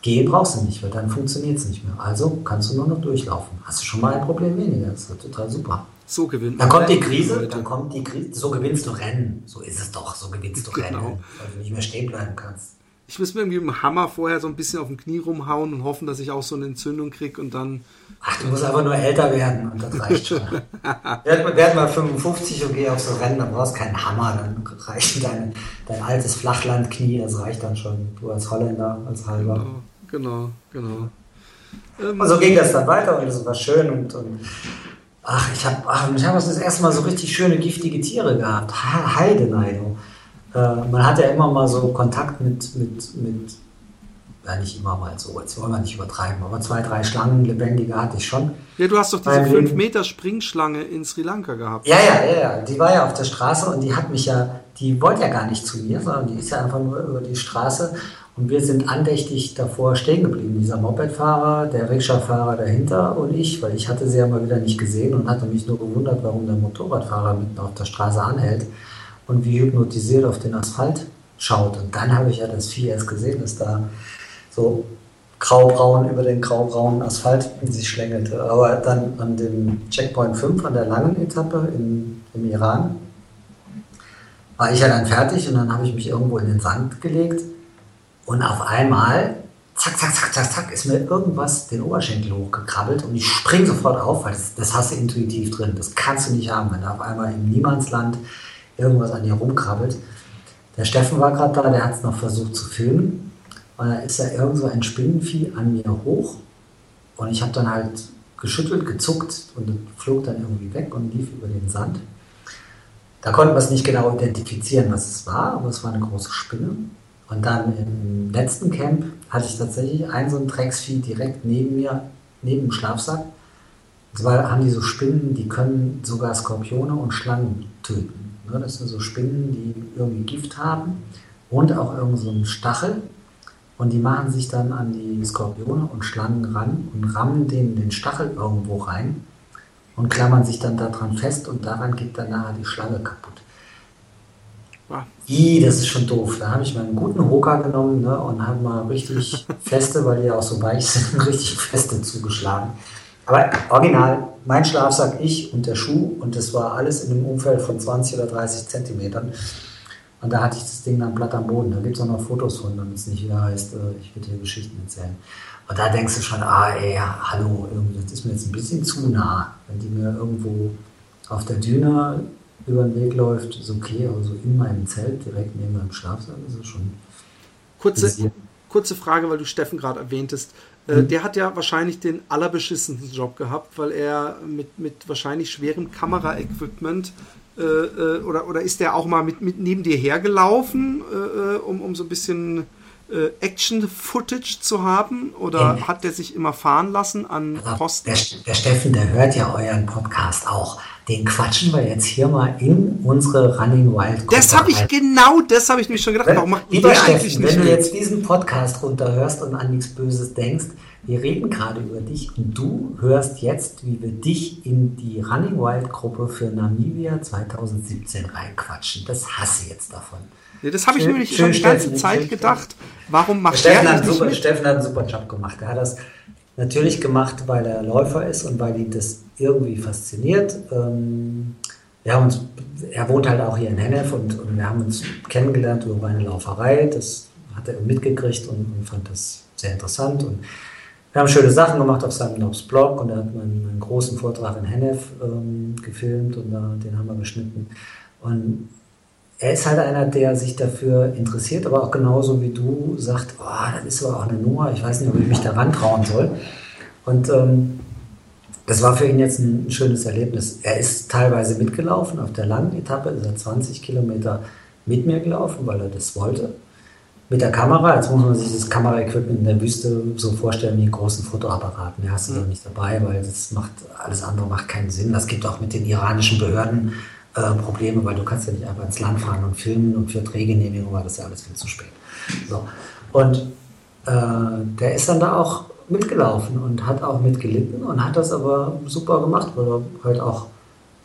Gehen brauchst du nicht, weil dann funktioniert es nicht mehr. Also kannst du nur noch durchlaufen. Hast du schon mal ein Problem weniger. Das ist total super. So gewinnt Dann kommt die Krise, dann kommt die Krise. So gewinnst du Rennen. So ist es doch. So gewinnst du genau. Rennen, weil du nicht mehr stehen bleiben kannst. Ich muss mir irgendwie mit dem Hammer vorher so ein bisschen auf dem Knie rumhauen und hoffen, dass ich auch so eine Entzündung kriege und dann. Ach, du musst einfach nur älter werden und das reicht schon. werd, werd mal 55 und geh auf so Rennen, dann brauchst du keinen Hammer, dann reicht dein, dein altes Flachlandknie, das reicht dann schon. Du als Holländer, als Halber. Genau genau, genau. Ähm, und so ging das dann weiter und es war schön und, und ach, ich habe ich hab das erste Mal so richtig schöne giftige Tiere gehabt. Heideneido. Äh, man hat ja immer mal so Kontakt mit, mit, mit ja nicht immer mal so, jetzt wollen wir nicht übertreiben, aber zwei, drei Schlangen lebendige hatte ich schon. Ja, du hast doch diese 5 Meter Springschlange in Sri Lanka gehabt. Ja, ja, ja, ja, die war ja auf der Straße und die hat mich ja, die wollte ja gar nicht zu mir, sondern die ist ja einfach nur über die Straße und wir sind andächtig davor stehen geblieben. Dieser Mopedfahrer, der Rikscha-Fahrer dahinter und ich, weil ich hatte sie ja mal wieder nicht gesehen und hatte mich nur gewundert, warum der Motorradfahrer mitten auf der Straße anhält und wie hypnotisiert auf den Asphalt schaut. Und dann habe ich ja das Vieh erst gesehen, dass da so graubraun über den graubraunen Asphalt sich schlängelte. Aber dann an dem Checkpoint 5 an der langen Etappe in, im Iran war ich ja dann fertig und dann habe ich mich irgendwo in den Sand gelegt und auf einmal, zack, zack, zack, zack, zack, ist mir irgendwas den Oberschenkel hochgekrabbelt und ich springe sofort auf, weil das, das hast du intuitiv drin. Das kannst du nicht haben, wenn da auf einmal im Niemandsland irgendwas an dir rumkrabbelt. Der Steffen war gerade da, der hat es noch versucht zu filmen. Und da ist ja irgend so ein Spinnenvieh an mir hoch. Und ich habe dann halt geschüttelt, gezuckt und flog dann irgendwie weg und lief über den Sand. Da konnten wir es nicht genau identifizieren, was es war, aber es war eine große Spinne. Und dann im letzten Camp hatte ich tatsächlich ein so ein Drecksvieh direkt neben mir, neben dem Schlafsack. Und zwar haben die so Spinnen, die können sogar Skorpione und Schlangen töten. Ne, das sind so Spinnen, die irgendwie Gift haben und auch irgend so Stachel. Und die machen sich dann an die Skorpione und Schlangen ran und rammen denen den Stachel irgendwo rein und klammern sich dann daran fest und daran geht dann nachher die Schlange kaputt. I, das ist schon doof. Da habe ich mal einen guten Hoka genommen ne, und habe mal richtig feste, weil die ja auch so weich sind, richtig feste zugeschlagen. Aber original, mein Schlafsack, ich und der Schuh und das war alles in einem Umfeld von 20 oder 30 Zentimetern. Und da hatte ich das Ding dann platt am Boden. Da gibt es auch noch Fotos von, damit es nicht wieder heißt, äh, ich würde hier Geschichten erzählen. Und da denkst du schon, ah ey, hallo, das ist mir jetzt ein bisschen zu nah. Wenn die mir irgendwo auf der Düne über den Weg läuft, ist okay, aber so in meinem Zelt, direkt neben meinem Schlafsaal, ist es schon. Kurze, kurze Frage, weil du Steffen gerade erwähntest. Äh, mhm. Der hat ja wahrscheinlich den allerbeschissensten Job gehabt, weil er mit, mit wahrscheinlich schwerem Kameraequipment äh, äh oder, oder ist der auch mal mit, mit neben dir hergelaufen, äh, äh um, um so ein bisschen äh, Action-Footage zu haben? Oder Ja. hat der sich immer fahren lassen an Aber Posten? Der, der Steffen, der hört ja euren Podcast auch. Den quatschen wir jetzt hier mal in unsere Running Wild Gruppe Das habe ich rein. genau, das habe ich mich schon gedacht. Wenn, Warum macht ihr eigentlich Steffen, nicht wenn du jetzt diesen Podcast runterhörst und an nichts Böses denkst, wir reden gerade über dich und du hörst jetzt, wie wir dich in die Running Wild Gruppe für Namibia 2017 reinquatschen. Das hasse ich jetzt davon. Nee, das habe ich nämlich schon die ganze Zeit gedacht. Warum macht Steffen der hat, eigentlich super? Steffen hat einen super Job gemacht. Er hat das natürlich gemacht, weil er Läufer ist und weil ihn das irgendwie fasziniert. Ähm, wir haben uns, er wohnt halt auch hier in Hennef und, und wir haben uns kennengelernt über eine Lauferei. Das hat er mitgekriegt und, und fand das sehr interessant. Und wir haben schöne Sachen gemacht auf seinem Nobs Blog und er hat meinen, meinen großen Vortrag in Hennef ähm, gefilmt und da, den haben wir geschnitten. Und er ist halt einer, der sich dafür interessiert, aber auch genauso wie du sagt, oh, das ist aber auch eine Nummer, ich weiß nicht, ob ich mich da rantrauen soll. Und ähm, das war für ihn jetzt ein schönes Erlebnis. Er ist teilweise mitgelaufen, auf der langen Etappe ist er 20 Kilometer mit mir gelaufen, weil er das wollte. Mit der Kamera, jetzt muss man sich das Kameraequipment in der Wüste so vorstellen wie einen großen Fotoapparat. Mehr hast du da nicht dabei, weil das macht, alles andere macht keinen Sinn. Das gibt auch mit den iranischen Behörden äh, Probleme, weil du kannst ja nicht einfach ins Land fahren und filmen und für Drehgenehmigung war das ja alles viel zu spät. So. Und äh, der ist dann da auch mitgelaufen und hat auch mitgelitten und hat das aber super gemacht, weil er halt auch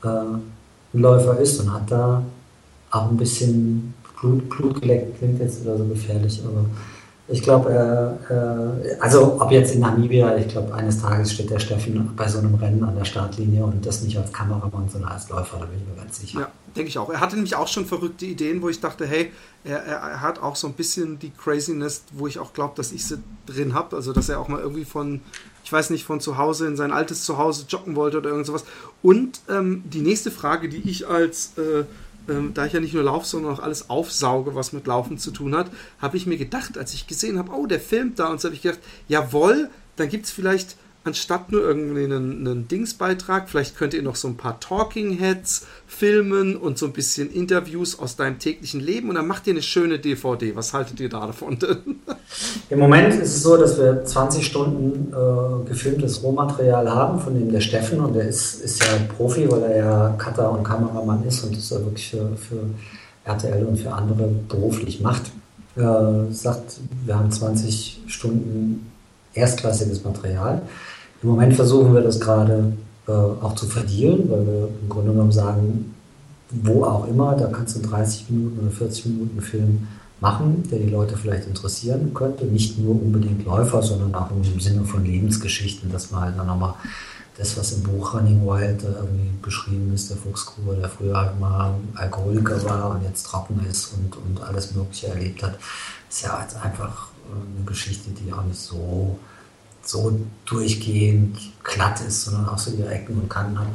äh, ein Läufer ist und hat da auch ein bisschen Blut, Blut geleckt, klingt jetzt wieder so gefährlich, aber ich glaube, äh, äh, also ob jetzt in Namibia, ich glaube, eines Tages steht der Steffen bei so einem Rennen an der Startlinie und das nicht als Kameramann, sondern als Läufer, da bin ich mir ganz sicher. Ja, denke ich auch. Er hatte nämlich auch schon verrückte Ideen, wo ich dachte, hey, er, er hat auch so ein bisschen die Craziness, wo ich auch glaube, dass ich sie drin habe. Also, dass er auch mal irgendwie von, ich weiß nicht, von zu Hause in sein altes Zuhause joggen wollte oder irgend sowas. Und ähm, die nächste Frage, die ich als, äh, ähm, da ich ja nicht nur laufe, sondern auch alles aufsauge, was mit Laufen zu tun hat, habe ich mir gedacht, als ich gesehen habe, oh, der filmt da und so habe ich gedacht, jawohl, dann gibt es vielleicht anstatt nur irgendwie einen, einen Dingsbeitrag, vielleicht könnt ihr noch so ein paar Talking Heads filmen und so ein bisschen Interviews aus deinem täglichen Leben und dann macht ihr eine schöne DVD. Was haltet ihr da davon? Im Moment ist es so, dass wir 20 Stunden äh, gefilmtes Rohmaterial haben, von dem der Steffen, und der ist, ist ja Profi, weil er ja Cutter und Kameramann ist und das ja wirklich für, für RTL und für andere beruflich macht. Äh, sagt, wir haben 20 Stunden erstklassiges Material. Im Moment versuchen wir das gerade äh, auch zu verdienen, weil wir im Grunde genommen sagen, wo auch immer, da kannst du 30 Minuten oder 40 Minuten Film machen, der die Leute vielleicht interessieren könnte. Nicht nur unbedingt Läufer, sondern auch im Sinne von Lebensgeschichten, dass man halt dann nochmal das, was im Buch Running Wild äh, irgendwie beschrieben ist, der Fuchsgruber, der früher halt mal Alkoholiker war und jetzt trocken ist und, und alles Mögliche erlebt hat, ist ja jetzt einfach äh, eine Geschichte, die auch nicht so, so durchgehend glatt ist, sondern auch so ihre Ecken und Kanten hat.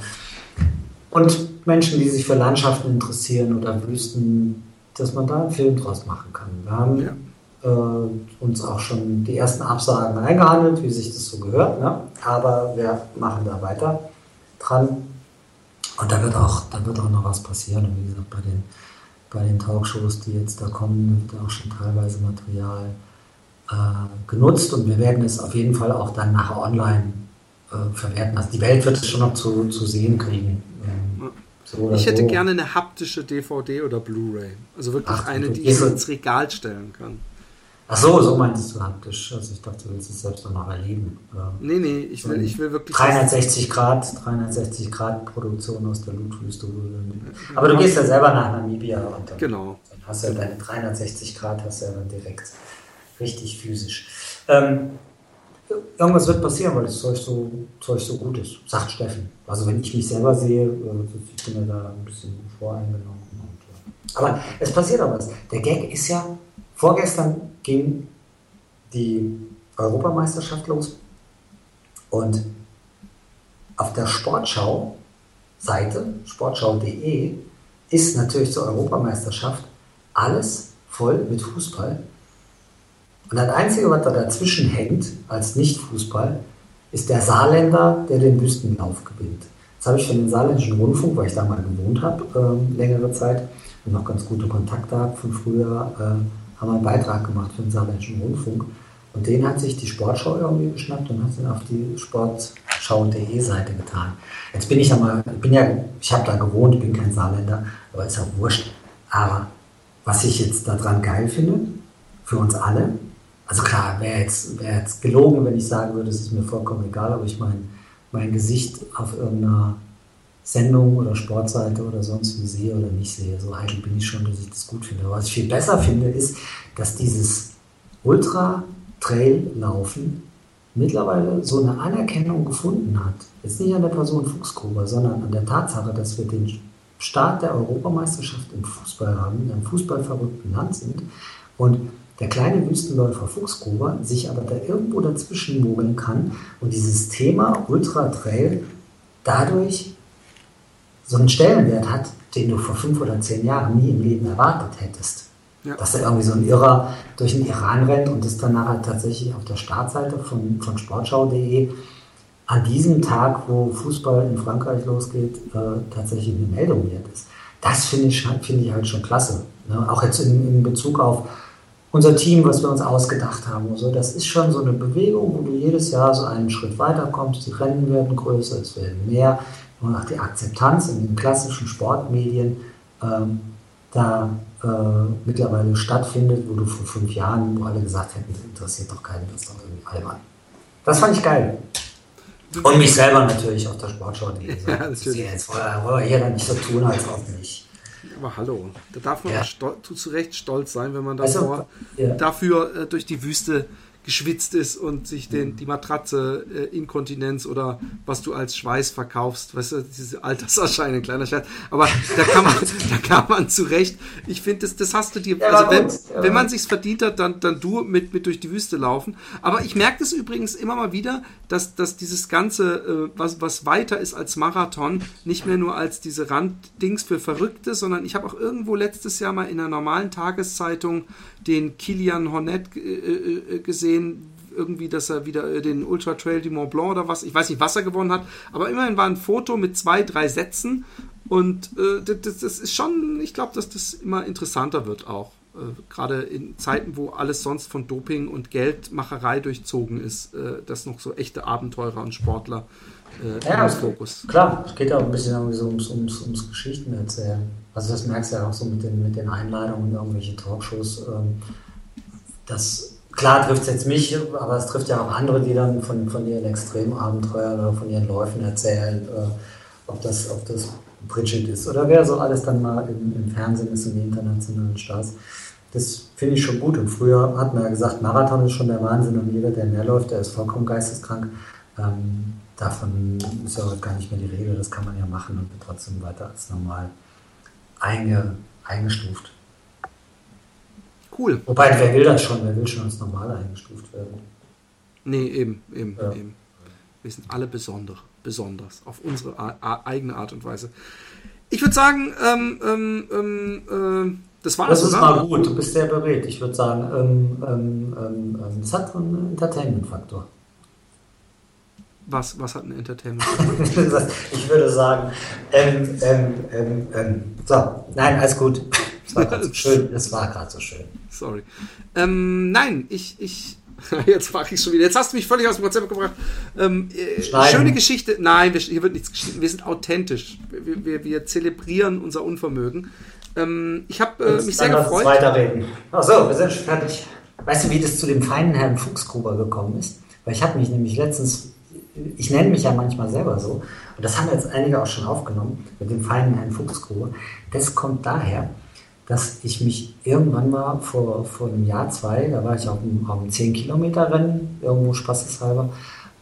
Und Menschen, die sich für Landschaften interessieren oder Wüsten, dass man da einen Film draus machen kann. Wir haben Ja. äh, uns auch schon die ersten Absagen eingehandelt, wie sich das so gehört, ne? aber wir machen da weiter dran. Und da wird auch, da wird auch noch was passieren. Und wie gesagt, bei den, bei den Talkshows, die jetzt da kommen, wird auch schon teilweise Material genutzt und wir werden es auf jeden Fall auch dann nachher online äh, verwerten. Also die Welt wird es schon noch zu, zu sehen kriegen. Ähm, so Ich hätte so. gerne eine haptische DVD oder Blu-ray. Also wirklich Ach, eine, die ich ins Regal stellen kann. Ach so, so meintest du haptisch. Also ich dachte, du willst es selbst noch erleben. Nee, nee, ich will, ich will wirklich. 360 Grad, 360 Grad Produktion aus der Lutwüste. Aber du gehst ja selber nach Namibia und dann, Genau. dann hast du ja deine 360 Grad, hast du ja dann direkt richtig physisch. Ähm, irgendwas wird passieren, weil das Zeug so, Zeug so gut ist, sagt Steffen. Also wenn ich mich selber sehe, äh, ich bin mir da ein bisschen voreingenommen. Äh, aber es passiert auch was. Der Gag ist ja, vorgestern ging die Europameisterschaft los und auf der Sportschau-Seite, sportschau.de, ist natürlich zur Europameisterschaft alles voll mit Fußball. Und das Einzige, was da dazwischen hängt, als Nicht-Fußball, ist der Saarländer, der den Wüstenlauf gewinnt. Das habe ich von den Saarländischen Rundfunk, weil ich da mal gewohnt habe, ähm, längere Zeit und noch ganz gute Kontakte habe von früher, äh, haben einen Beitrag gemacht für den Saarländischen Rundfunk. Und den hat sich die Sportschau irgendwie geschnappt und hat ihn auf die sportschau.de Seite getan. Jetzt bin ich ja mal, ich bin ja, ich habe da gewohnt, bin kein Saarländer, aber ist auch wurscht. Aber was ich jetzt daran geil finde, für uns alle, also klar, wäre jetzt, wär jetzt gelogen, wenn ich sagen würde, es ist mir vollkommen egal, ob ich mein, mein Gesicht auf irgendeiner Sendung oder Sportseite oder sonst wie sehe oder nicht sehe. So eitel bin ich schon, dass ich das gut finde. Aber was ich viel besser finde, ist, dass dieses Ultra-Trail-Laufen mittlerweile so eine Anerkennung gefunden hat. Jetzt nicht an der Person Fuchsgruber, sondern an der Tatsache, dass wir den Start der Europameisterschaft im Fußball haben, in einem fußballverrückten Land sind und der kleine Wüstenläufer Fuchsgruber sich aber da irgendwo dazwischen mogeln kann und dieses Thema Ultra Trail dadurch so einen Stellenwert hat, den du vor fünf oder zehn Jahren nie im Leben erwartet hättest. Ja. Dass da irgendwie so ein Irrer durch den Iran rennt und das dann nachher tatsächlich auf der Startseite von, von sportschau.de an diesem Tag, wo Fußball in Frankreich losgeht, äh, tatsächlich eine Meldung wert ist. Das finde ich, find ich halt schon klasse. Ne? Auch jetzt in, in Bezug auf unser Team, was wir uns ausgedacht haben. Also das ist schon so eine Bewegung, wo du jedes Jahr so einen Schritt weiter kommst. Die Rennen werden größer, es werden mehr. Und auch die Akzeptanz in den klassischen Sportmedien ähm, da äh, mittlerweile stattfindet, wo du vor fünf Jahren, wo alle gesagt hätten, das interessiert doch keinen, das ist doch irgendwie albern. Das fand ich geil. Und mich selber natürlich auf der Sportschau. Ja, natürlich. Jetzt wollen wir hier dann nicht so tun, als ob nicht. Aber hallo, da darf man ja. zu Recht stolz sein, wenn man davor, also, ja. dafür äh, durch die Wüste geschwitzt ist und sich den, mhm. die Matratze äh, Inkontinenz oder was du als Schweiß verkaufst, weißt du, diese Alterserscheinung, kleiner Scherz. Aber da kann man, da kann man zurecht. Ich finde, das, das hast du dir, ja, also wenn, ja. wenn man sich's verdient hat, dann, dann du mit, mit durch die Wüste laufen. Aber ich merke das übrigens immer mal wieder, dass, dass dieses Ganze, äh, was, was weiter ist als Marathon, nicht mehr nur als diese Randdings für Verrückte, sondern ich habe auch irgendwo letztes Jahr mal in einer normalen Tageszeitung den Kilian Hornet äh, äh, gesehen, irgendwie, dass er wieder äh, den Ultra Trail du Mont Blanc oder was, ich weiß nicht, was er gewonnen hat, aber immerhin war ein Foto mit zwei, drei Sätzen und äh, das, das, ist schon, ich glaube, dass das immer interessanter wird auch. Äh, Gerade in Zeiten, wo alles sonst von Doping und Geldmacherei durchzogen ist, äh, dass noch so echte Abenteurer und Sportler äh, ja, Fokus. Klar, es geht auch ein bisschen irgendwie so ums, ums, ums Geschichten erzählen. Also das merkst du ja auch so mit den, mit den Einleitungen in irgendwelche Talkshows. Ähm, das, klar trifft es jetzt mich, aber es trifft ja auch andere, die dann von, von ihren Extremabenteuern oder von ihren Läufen erzählen, äh, ob, das, ob das Bridget ist oder wer so alles dann mal im, im Fernsehen ist, in den internationalen Stars. Das finde ich schon gut. Und früher hat man ja gesagt, Marathon ist schon der Wahnsinn und jeder, der mehr läuft, der ist vollkommen geisteskrank. Ähm, davon ist ja heute gar nicht mehr die Rede. Das kann man ja machen und wird trotzdem weiter als normal einge, eingestuft. Cool. Wobei, wer will das schon? Wer will schon als normal eingestuft werden? Nee, eben, eben, ja. eben. Wir sind alle besonder, besonders, auf unsere eigene Art und Weise. Ich würde sagen, ähm, ähm, ähm, äh, das war Das ist oder? mal gut, du bist sehr berät. Ich würde sagen, ähm, ähm, ähm, es hat einen Entertainment-Faktor. Was, was hat ein Entertainment? ich würde sagen, ähm, ähm, ähm, ähm, so, nein, alles gut. Es war gerade so schön. Es war gerade so schön. Sorry. Ähm, nein, ich, ich, jetzt mache ich schon wieder. Jetzt hast du mich völlig aus dem Konzept gebracht. Ähm, äh, schöne Geschichte. Nein, wir, hier wird nichts geschnitten. Wir sind authentisch. Wir, wir, wir zelebrieren unser Unvermögen. Ähm, ich habe äh, mich sehr gefreut. Weiterreden. Achso, wir sind schon fertig. Weißt du, wie das zu dem feinen Herrn Fuchsgruber gekommen ist? Weil ich habe mich nämlich letztens ich nenne mich ja manchmal selber so, und das haben jetzt einige auch schon aufgenommen, mit dem feinen Herrn Fuchsgrube. Das kommt daher, dass ich mich irgendwann mal vor, vor einem Jahr, zwei, da war ich auf einem, auf einem 10-Kilometer-Rennen, irgendwo spaßeshalber,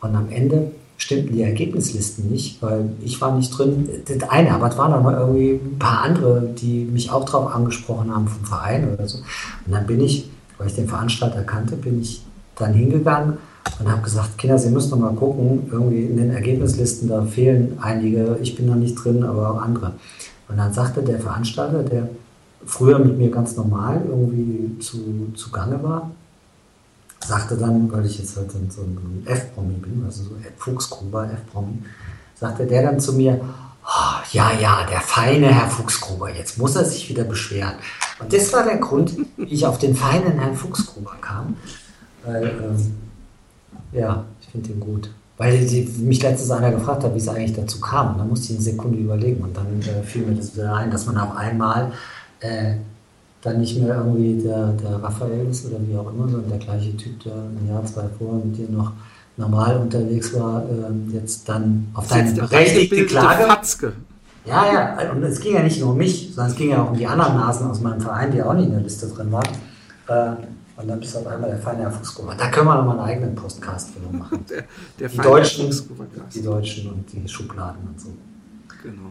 und am Ende stimmten die Ergebnislisten nicht, weil ich war nicht drin. Das eine, aber es waren noch irgendwie ein paar andere, die mich auch darauf angesprochen haben vom Verein oder so. Und dann bin ich, weil ich den Veranstalter kannte, bin ich dann hingegangen und habe gesagt, Kinder, Sie müssen noch mal gucken, irgendwie in den Ergebnislisten, da fehlen einige, ich bin noch nicht drin, aber auch andere. Und dann sagte der Veranstalter, der früher mit mir ganz normal irgendwie zu, zu Gange war, sagte dann, weil ich jetzt halt so ein F-Promi bin, also so Fuchsgruber, F-Promi, sagte der dann zu mir, oh, ja, ja, der feine Herr Fuchsgruber, jetzt muss er sich wieder beschweren. Und das war der Grund, wie ich auf den feinen Herrn Fuchsgruber kam. Weil, ähm, ja, ich finde ihn gut. Weil die, mich letztens einer gefragt hat, wie es eigentlich dazu kam. Da musste ich eine Sekunde überlegen und dann äh, fiel mir das wieder ein, dass man auf einmal äh, dann nicht mehr irgendwie der, der Raphael ist oder wie auch immer, sondern der gleiche Typ, der ein Jahr, zwei vorher mit dir noch normal unterwegs war, äh, jetzt dann auf deine berechtigte Klage. Fatzke. Ja, ja, und es ging ja nicht nur um mich, sondern es ging ja auch um die anderen Nasen aus meinem Verein, die auch nicht in der Liste drin waren. Äh, und dann bist du auf einmal der feine Herr Fuchsgruber. Da können wir nochmal einen eigenen Podcast für machen. der, der die, Deutschen, die Deutschen und die Schubladen und so. Genau.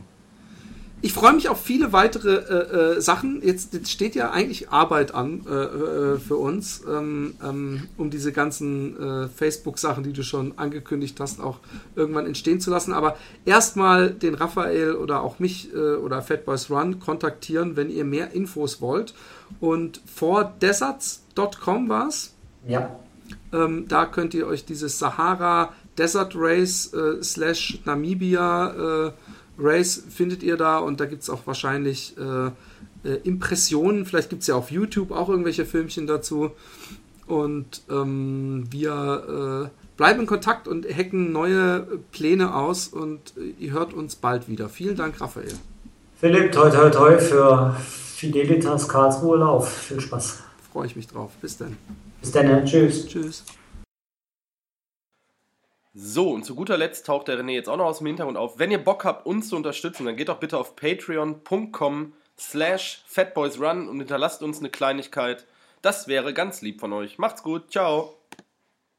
Ich freue mich auf viele weitere äh, äh, Sachen. Jetzt, jetzt, steht ja eigentlich Arbeit an äh, äh für uns, ähm, ähm, um diese ganzen äh, Facebook-Sachen, die du schon angekündigt hast, auch irgendwann entstehen zu lassen. Aber erstmal den Raphael oder auch mich äh, oder Fatboys Run kontaktieren, wenn ihr mehr Infos wollt. Und vor deserts.com war es. Ja. Ähm, da könnt ihr euch dieses Sahara Desert Race slash Namibia Race findet ihr da und da gibt es auch wahrscheinlich äh, äh, Impressionen. Vielleicht gibt es ja auf YouTube auch irgendwelche Filmchen dazu. Und ähm, wir äh, bleiben in Kontakt und hacken neue Pläne aus und äh, ihr hört uns bald wieder. Vielen Dank, Raphael. Philipp, toi toi toi für Fidelitas Karlsruhe Lauf. Viel Spaß. Freue ich mich drauf. Bis dann. Bis dann. Tschüss. Tschüss. So, und zu guter Letzt taucht der René jetzt auch noch aus dem Hintergrund auf. Wenn ihr Bock habt, uns zu unterstützen, dann geht doch bitte auf patreon.com slash fatboysrun und hinterlasst uns eine Kleinigkeit. Das wäre ganz lieb von euch. Macht's gut, ciao.